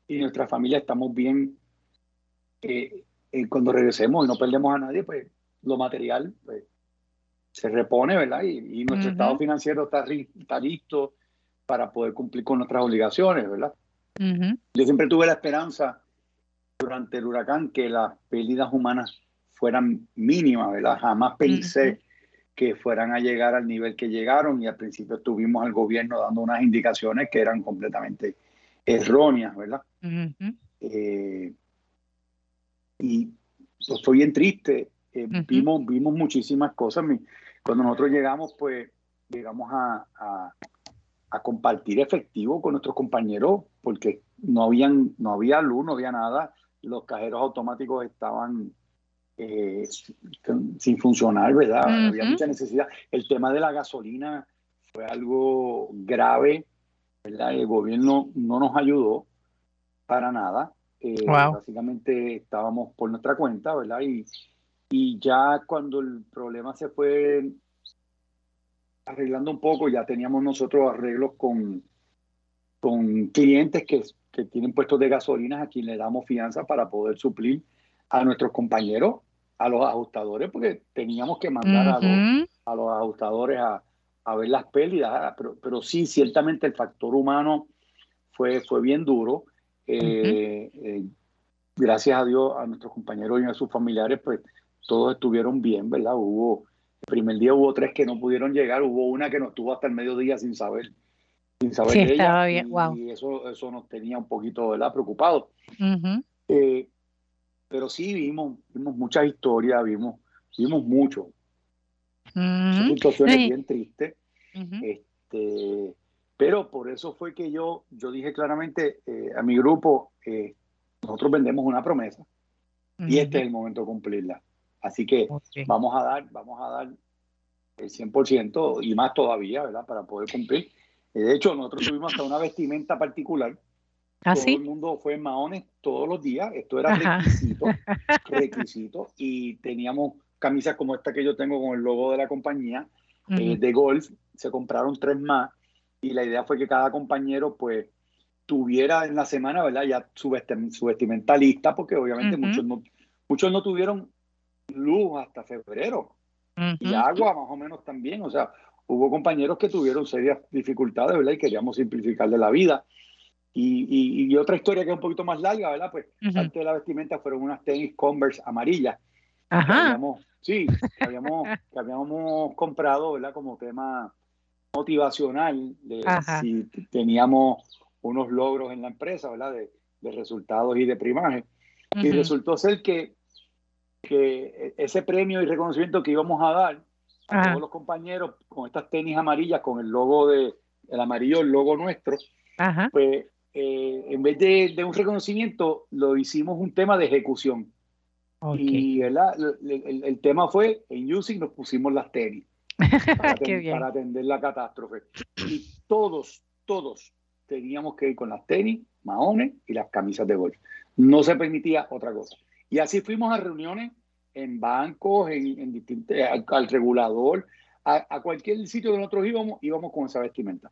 y nuestra familia estamos bien, eh, eh, cuando regresemos y no perdemos a nadie, pues lo material pues, se repone, ¿verdad? Y, nuestro estado financiero está, está, listo para poder cumplir con nuestras obligaciones, ¿verdad? Yo siempre tuve la esperanza durante el huracán que las pérdidas humanas fueran mínimas, ¿verdad? Jamás pensé que fueran a llegar al nivel que llegaron y al principio tuvimos al gobierno dando unas indicaciones que eran completamente erróneas, ¿verdad? Eh, y pues fue bien triste. Eh, vimos, vimos muchísimas cosas. Cuando nosotros llegamos, pues llegamos a, a, compartir efectivo con nuestros compañeros porque no, habían, no había luz, no había nada, los cajeros automáticos estaban eh, sin funcionar, ¿verdad? Había mucha necesidad. El tema de la gasolina fue algo grave, ¿verdad? El gobierno no nos ayudó para nada. Eh, básicamente estábamos por nuestra cuenta, ¿verdad? Y, y ya cuando el problema se fue arreglando un poco, ya teníamos nosotros arreglos con, con clientes que, que tienen puestos de gasolinas a quien le damos fianza para poder suplir a nuestros compañeros, a los ajustadores, porque teníamos que mandar a, los, a los ajustadores a, a ver las pérdidas, pero, pero sí, ciertamente el factor humano fue, fue bien duro. Eh, eh, gracias a Dios, a nuestros compañeros y a sus familiares, pues todos estuvieron bien, ¿verdad? Hubo, el primer día hubo tres que no pudieron llegar, hubo una que no estuvo hasta el mediodía sin saber, sin saber de ella. Bien. Y, eso, eso nos tenía un poquito, ¿verdad? Preocupados. Eh, pero sí vimos, vimos muchas historias, vimos, vimos mucho. Son situaciones bien tristes. este, pero por eso fue que yo, yo dije claramente eh, a mi grupo, eh, nosotros vendemos una promesa y este es el momento de cumplirla. Así que vamos a dar, vamos a dar el 100% y más todavía, ¿verdad? Para poder cumplir. Eh, de hecho, nosotros tuvimos hasta una vestimenta particular. ¿Ah, Todo el mundo fue en maones todos los días. Esto era requisito, *laughs* requisito. Y teníamos camisas como esta que yo tengo con el logo de la compañía de golf. Se compraron tres más y la idea fue que cada compañero pues tuviera en la semana, ¿verdad? Ya su, vestimenta lista, porque obviamente muchos, no, muchos no tuvieron luz hasta febrero y agua más o menos también, o sea, hubo compañeros que tuvieron serias dificultades, ¿verdad? Y queríamos simplificarle la vida. Y, y, otra historia que es un poquito más larga, ¿verdad? Pues parte de la vestimenta fueron unas tenis Converse amarillas. Ajá. sí, que habíamos, que habíamos comprado, ¿verdad? Como tema motivacional de si teníamos unos logros en la empresa, ¿verdad? De, resultados y de primaje. Y resultó ser que, que ese premio y reconocimiento que íbamos a dar a todos los compañeros con estas tenis amarillas, con el logo de, el amarillo, el logo nuestro, pues eh, en vez de, un reconocimiento, lo hicimos un tema de ejecución. Y El, el, tema fue, en Using nos pusimos las tenis. *laughs* para, atender, la catástrofe. Y todos, todos teníamos que ir con las tenis, maones y las camisas de golf. No se permitía otra cosa. Y así fuimos a reuniones en bancos, en, en distintos, al, regulador, a, cualquier sitio donde nosotros íbamos, íbamos con esa vestimenta.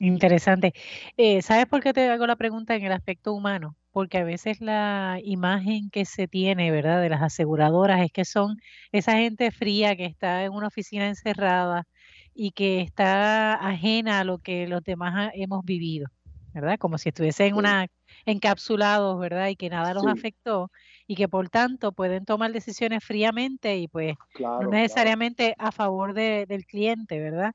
Interesante. Eh, ¿Sabes por qué te hago la pregunta en el aspecto humano? porque a veces la imagen que se tiene, ¿verdad?, de las aseguradoras es que son esa gente fría que está en una oficina encerrada y que está ajena a lo que los demás hemos vivido, ¿verdad? Como si estuviesen una encapsulados, ¿verdad? Y que nada los afectó y que por tanto pueden tomar decisiones fríamente y pues no necesariamente a favor del cliente, ¿verdad?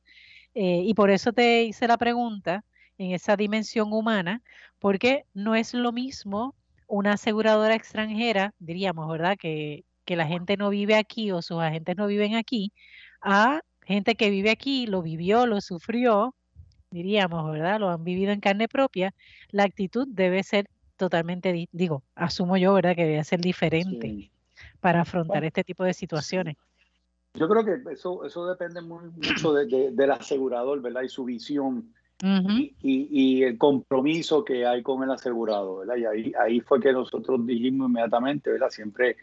Eh, y por eso te hice la pregunta en esa dimensión humana, porque no es lo mismo una aseguradora extranjera, diríamos, ¿verdad? Que, que la gente no vive aquí o sus agentes no viven aquí, a gente que vive aquí, lo vivió, lo sufrió, diríamos, ¿verdad? Lo han vivido en carne propia, la actitud debe ser totalmente, digo, asumo yo, ¿verdad? Que debe ser diferente para afrontar este tipo de situaciones. Yo creo que eso, eso depende mucho de, del asegurador, ¿verdad? Y su visión y, el compromiso que hay con el asegurado, ¿verdad? Y ahí, ahí fue que nosotros dijimos inmediatamente, ¿verdad? Siempre,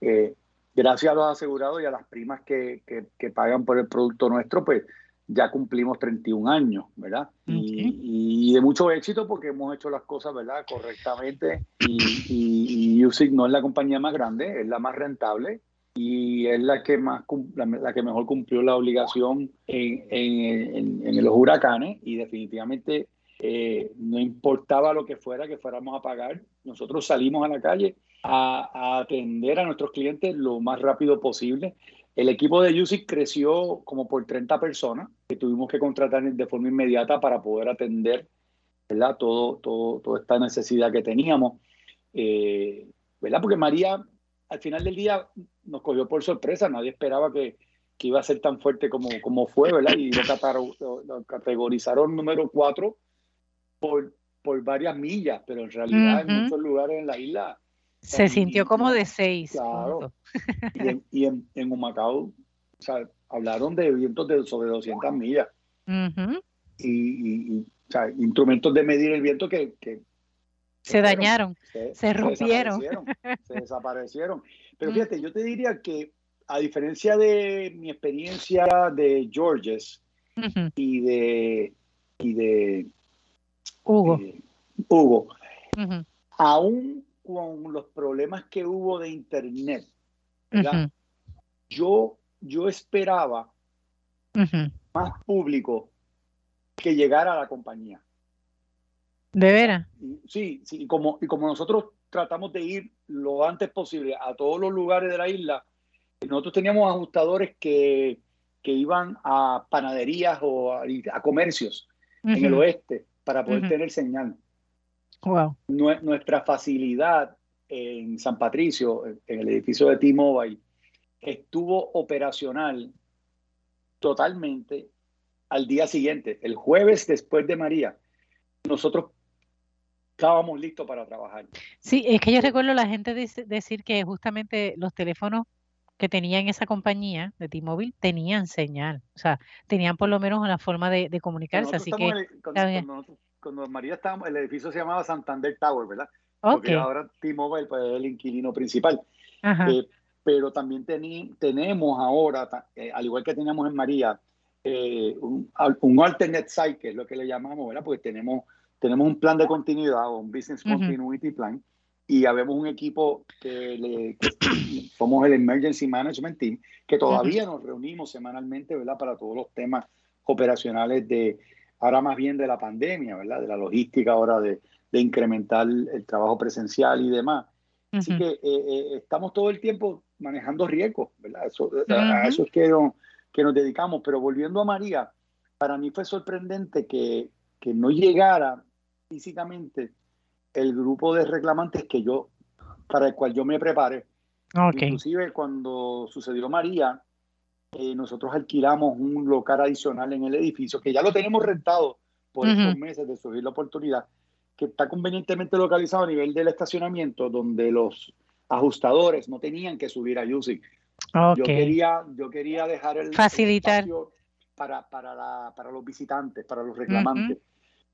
eh, gracias a los asegurados y a las primas que, que, pagan por el producto nuestro, pues ya cumplimos 31 años, ¿verdad? Y, y, de mucho éxito porque hemos hecho las cosas, ¿verdad? Correctamente. Y, y, USIC no es la compañía más grande, es la más rentable y es la que más la, que mejor cumplió la obligación en, en, en, los huracanes y definitivamente eh, no importaba lo que fuera que fuéramos a pagar, nosotros salimos a la calle a, atender a nuestros clientes lo más rápido posible. El equipo de USIC creció como por 30 personas que tuvimos que contratar de forma inmediata para poder atender ¿verdad? Todo, todo, toda esta necesidad que teníamos. Eh, ¿verdad? Porque María al final del día nos cogió por sorpresa, nadie esperaba que, iba a ser tan fuerte como, como fue, ¿verdad? Y lo, categorizaron número cuatro por, por varias millas, pero en realidad en muchos lugares en la isla. Se sintió como de seis. Claro. punto. Y en, y en, en Humacao, o sea, hablaron de vientos de sobre 200 millas y, y- y, o sea, instrumentos de medir el viento que, que Se dañaron. se rompieron. desaparecieron, se desaparecieron. *laughs* Pero Mm. fíjate, yo te diría que a diferencia de mi experiencia de Georges y de, y de Hugo. eh, Hugo, aún con los problemas que hubo de internet, yo, yo esperaba más público que llegara a la compañía. ¿De veras? Sí, sí, y como, y como nosotros tratamos de ir lo antes posible a todos los lugares de la isla, nosotros teníamos ajustadores que, que iban a panaderías o a, a comercios en el oeste para poder tener señal. Wow. Nue- nuestra facilidad en San Patricio, en el edificio de T-Mobile, estuvo operacional totalmente al día siguiente, el jueves después de María. Nosotros estábamos listos para trabajar. Sí, es que yo recuerdo la gente dice- decir que justamente los teléfonos que tenían esa compañía de T-Mobile tenían señal, o sea, tenían por lo menos una forma de, de comunicarse, así que, el- cuando, María estábamos, el edificio se llamaba Santander Tower, ¿verdad? Porque ahora T-Mobile pues, es el inquilino principal. ajá, Eh, pero también teni- tenemos ahora, eh, al igual que teníamos en María, eh, un, un alternate site, que es lo que le llamamos, ¿verdad? Porque tenemos, tenemos un plan de continuidad o un business continuity plan y habemos un equipo que, le, *clears throat* somos el Emergency Management Team, que todavía nos reunimos semanalmente, ¿verdad? Para todos los temas operacionales de, ahora más bien de la pandemia, ¿verdad? De la logística ahora de, de incrementar el trabajo presencial y demás. Así ujú, que eh, eh, estamos todo el tiempo manejando riesgos, ¿verdad? Eso, a- a Ujú. eso es que, no- que nos dedicamos. Pero volviendo a María, para mí fue sorprendente que, que no llegara físicamente el grupo de reclamantes que yo, para el cual yo me preparé. ok, Inclusive cuando sucedió María, eh, nosotros alquilamos un local adicional en el edificio, que ya lo tenemos rentado por Ujú. estos meses de surgir la oportunidad, que está convenientemente localizado a nivel del estacionamiento, donde los ajustadores no tenían que subir a USIC. Yo ok, quería, yo quería dejar el Facilitar. espacio para, para, la- para los visitantes, para los reclamantes,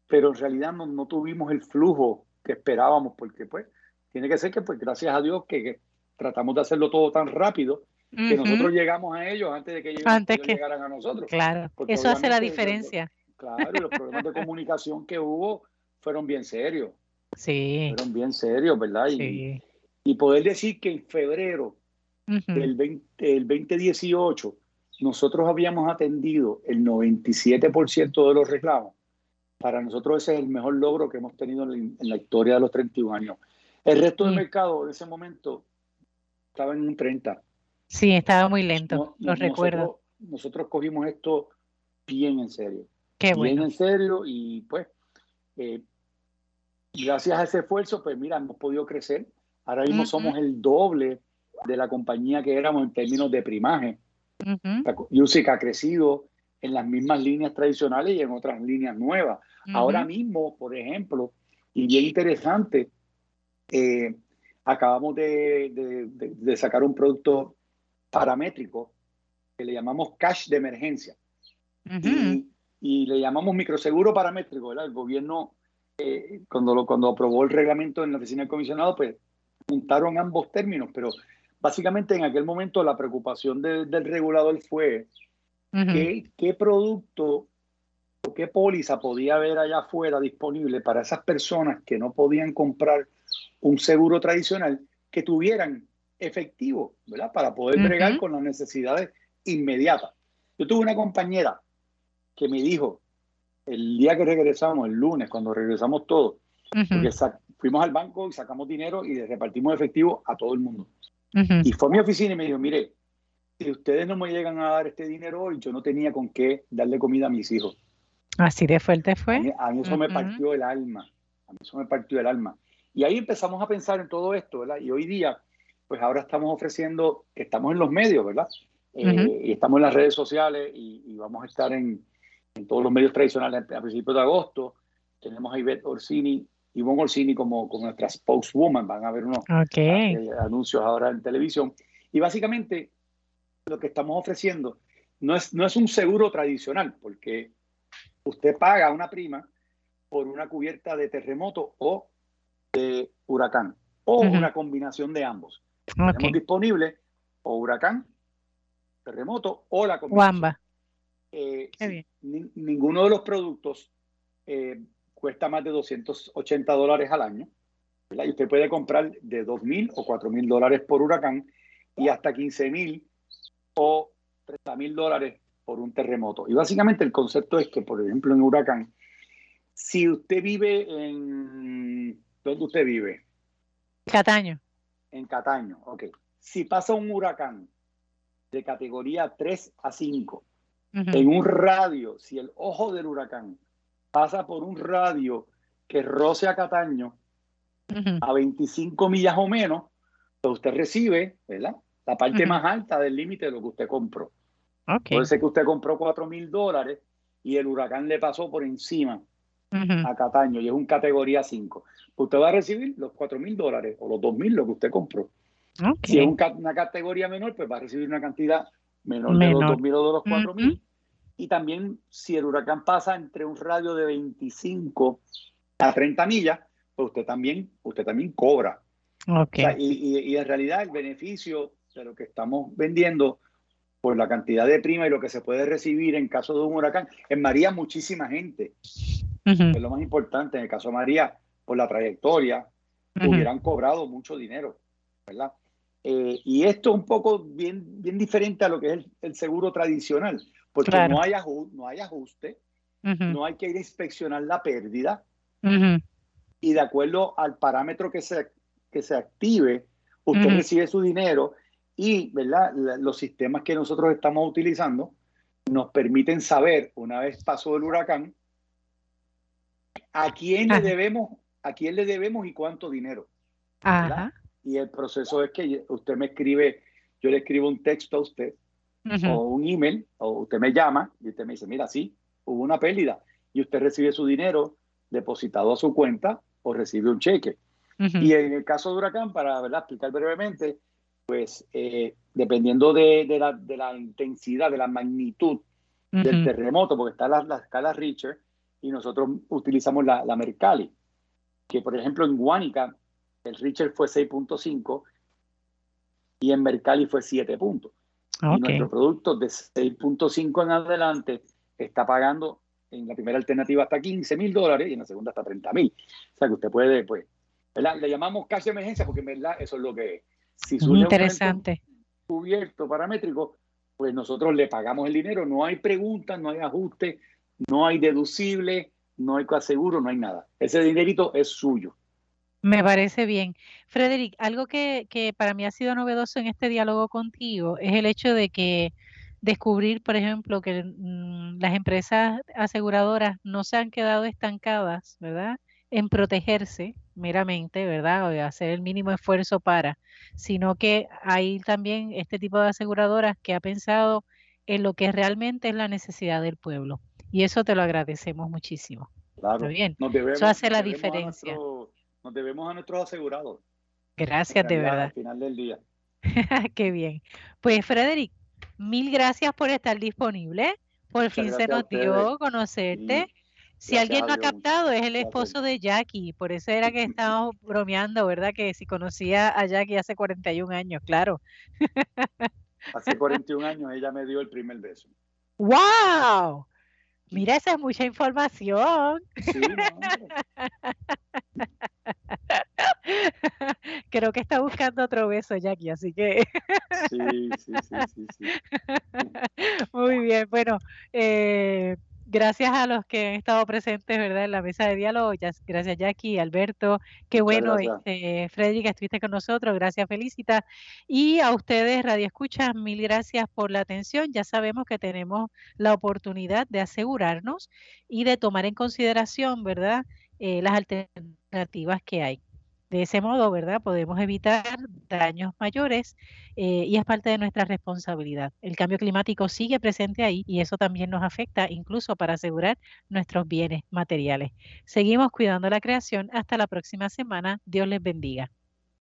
pero en realidad no, no tuvimos el flujo que esperábamos, porque pues tiene que ser que pues gracias a Dios que, que tratamos de hacerlo todo tan rápido que nosotros llegamos a ellos antes de que ellos, Antes ellos que- llegaran a nosotros. claro, porque eso hace la diferencia, Claro, y los problemas de comunicación que hubo fueron bien serios, sí, fueron bien serios, ¿verdad? Y, sí, y poder decir que en febrero ujú, del 20, el 2018 nosotros habíamos atendido el 97% de los reclamos. Para nosotros ese es el mejor logro que hemos tenido en la, en la historia de los 31 años. El resto del mercado en ese momento estaba en un 30. sí, estaba muy lento, No- lo recuerdo, Nosotros, cogimos esto bien en serio. qué bien bueno, en serio y pues eh, gracias a ese esfuerzo pues mira hemos podido crecer. Ahora mismo somos el doble de la compañía que éramos en términos de primaje. Ujú, Music ha crecido en las mismas líneas tradicionales y en otras líneas nuevas. Ahora mismo por ejemplo y bien interesante eh, acabamos de, de- de- de sacar un producto paramétrico que le llamamos cash de emergencia. Y, y le llamamos microseguro paramétrico, ¿verdad? El gobierno, eh, cuando, lo, cuando aprobó el reglamento en la oficina del comisionado, pues juntaron ambos términos, pero básicamente en aquel momento la preocupación de- del regulador fue qué, qué producto o qué póliza podía haber allá afuera disponible para esas personas que no podían comprar un seguro tradicional que tuvieran efectivo, ¿verdad? Para poder Ujú. bregar con las necesidades inmediatas. Yo tuve una compañera que me dijo el día que regresamos, el lunes, cuando regresamos todos, porque sa- fuimos al banco y sacamos dinero y le repartimos efectivo a todo el mundo. ujú. Y fue a mi oficina y me dijo, mire, si ustedes no me llegan a dar este dinero hoy, yo no tenía con qué darle comida a mis hijos. Así de fuerte A fue. mí, a mí eso me Ujú. partió el alma. A mí eso me partió el alma. Y ahí empezamos a pensar en todo esto, ¿verdad? Y hoy día, pues ahora estamos ofreciendo, estamos en los medios, ¿verdad? Eh, Ujú. Y estamos en las redes sociales y, y vamos a estar en, en todos los medios tradicionales a principios de agosto. tenemos a Ivette Orsini, Ivonne Orsini como, como nuestra spokeswoman, van a ver unos okay. eh, anuncios ahora en televisión. Y básicamente lo que estamos ofreciendo no es, no es un seguro tradicional, porque usted paga una prima por una cubierta de terremoto o de huracán, o una combinación de ambos. Ok. Tenemos disponible o huracán, terremoto o la combinación. Eh, sí, bien. ni- ninguno de los productos eh, cuesta más de 280 dólares al año. ¿verdad? Y usted puede comprar de 2.000 o 4.000 dólares por huracán y hasta 15.000 o 30.000 dólares por un terremoto. Y básicamente el concepto es que, por ejemplo, en huracán, si usted vive en... ¿Dónde usted vive? Cataño. En Cataño, ok. Si pasa un huracán de categoría 3 a 5 Ujú. en un radio, si el ojo del huracán pasa por un radio que roce a Cataño a 25 millas o menos, pues usted recibe, ¿verdad? La parte más alta del límite de lo que usted compró. Puede ser que usted compró 4 mil dólares y el huracán le pasó por encima a Cataño y es un categoría 5. Pues usted va a recibir los 4 mil dólares o los 2 mil, lo que usted compró. Si es un una categoría menor, pues va a recibir una cantidad menor, de los 2 mil o de los 4 mil. Y también si el huracán pasa entre un radio de 25 a 30 millas, pues usted también, usted también cobra. Ok. O sea, y, y- y en realidad el beneficio de lo que estamos vendiendo por la cantidad de prima y lo que se puede recibir en caso de un huracán, en María muchísima gente, Ujú. que es lo más importante, en el caso de María, por la trayectoria, Ujú. hubieran cobrado mucho dinero, ¿verdad? Eh, y esto es un poco bien, bien diferente a lo que es el, el seguro tradicional, porque Claro. no, hay no hay ajuste, Ujú. no hay que ir a inspeccionar la pérdida y de acuerdo al parámetro que se, que se active, usted recibe su dinero y ¿verdad? La- los sistemas que nosotros estamos utilizando nos permiten saber, una vez pasó el huracán, a quién le debemos, a quién le debemos y cuánto dinero. Y el proceso es que usted me escribe, yo le escribo un texto a usted o un email, o usted me llama y usted me dice, mira, sí, hubo una pérdida. Y usted recibe su dinero depositado a su cuenta o recibe un cheque. Y en el caso de huracán, para ¿verdad? explicar brevemente, pues eh, dependiendo de, de la, de la intensidad, de la magnitud del terremoto, porque está la, la escala Richter y nosotros utilizamos la, la Mercalli, que por ejemplo en Guánica el Richter fue 6.5 y en Mercalli fue 7 puntos. Y Ok. nuestro producto de 6.5 en adelante está pagando en la primera alternativa hasta 15 mil dólares y en la segunda hasta 30 mil. O sea que usted puede, pues, ¿verdad? le llamamos cash de emergencia porque en verdad eso es lo que es. Si surge un Interesante. cubierto paramétrico, pues nosotros le pagamos el dinero, no hay preguntas, no hay ajuste, no hay deducible, no hay coaseguro, no hay nada. Ese dinerito es suyo. Me parece bien. Frederick, algo que, que para mí ha sido novedoso en este diálogo contigo es el hecho de que descubrir, por ejemplo, que mm, las empresas aseguradoras no se han quedado estancadas, ¿verdad? En protegerse meramente, ¿verdad? O hacer el mínimo esfuerzo para, sino que hay también este tipo de aseguradoras que ha pensado en lo que realmente es la necesidad del pueblo. Y eso te lo agradecemos muchísimo. Claro. Muy bien. Nos debemos, Eso hace la diferencia. nuestro- nos debemos a nuestros asegurados. Gracias de verdad. Al final del día. *laughs* Qué bien. Pues Frederick, mil gracias por estar disponible. Por Muchas fin se nos dio conocerte. Y Si gracias alguien no ha captado, es el esposo de Jackie. Por eso era que estábamos *laughs* bromeando, ¿verdad? Que si conocía a Jackie hace 41 años, claro. *laughs* Hace 41 años ella me dio el primer beso. ¡Wow! Mira, esa es mucha información. Sí, no. *laughs* Creo que está buscando otro beso, Jackie, así que sí, sí, sí, sí, sí. Muy bien, bueno, eh, gracias a los que han estado presentes, ¿verdad? En la mesa de diálogo, gracias Jackie, Alberto, qué bueno, este, Freddy, que estuviste con nosotros, gracias Felicita, y a ustedes, Radio Escuchas, mil gracias por la atención, ya sabemos que tenemos la oportunidad de asegurarnos y de tomar en consideración, ¿verdad? Eh, las alternativas que hay. De ese modo, ¿verdad? Podemos evitar daños mayores eh, y es parte de nuestra responsabilidad. El cambio climático sigue presente ahí y eso también nos afecta incluso para asegurar nuestros bienes materiales. Seguimos cuidando la creación. Hasta la próxima semana. Dios les bendiga.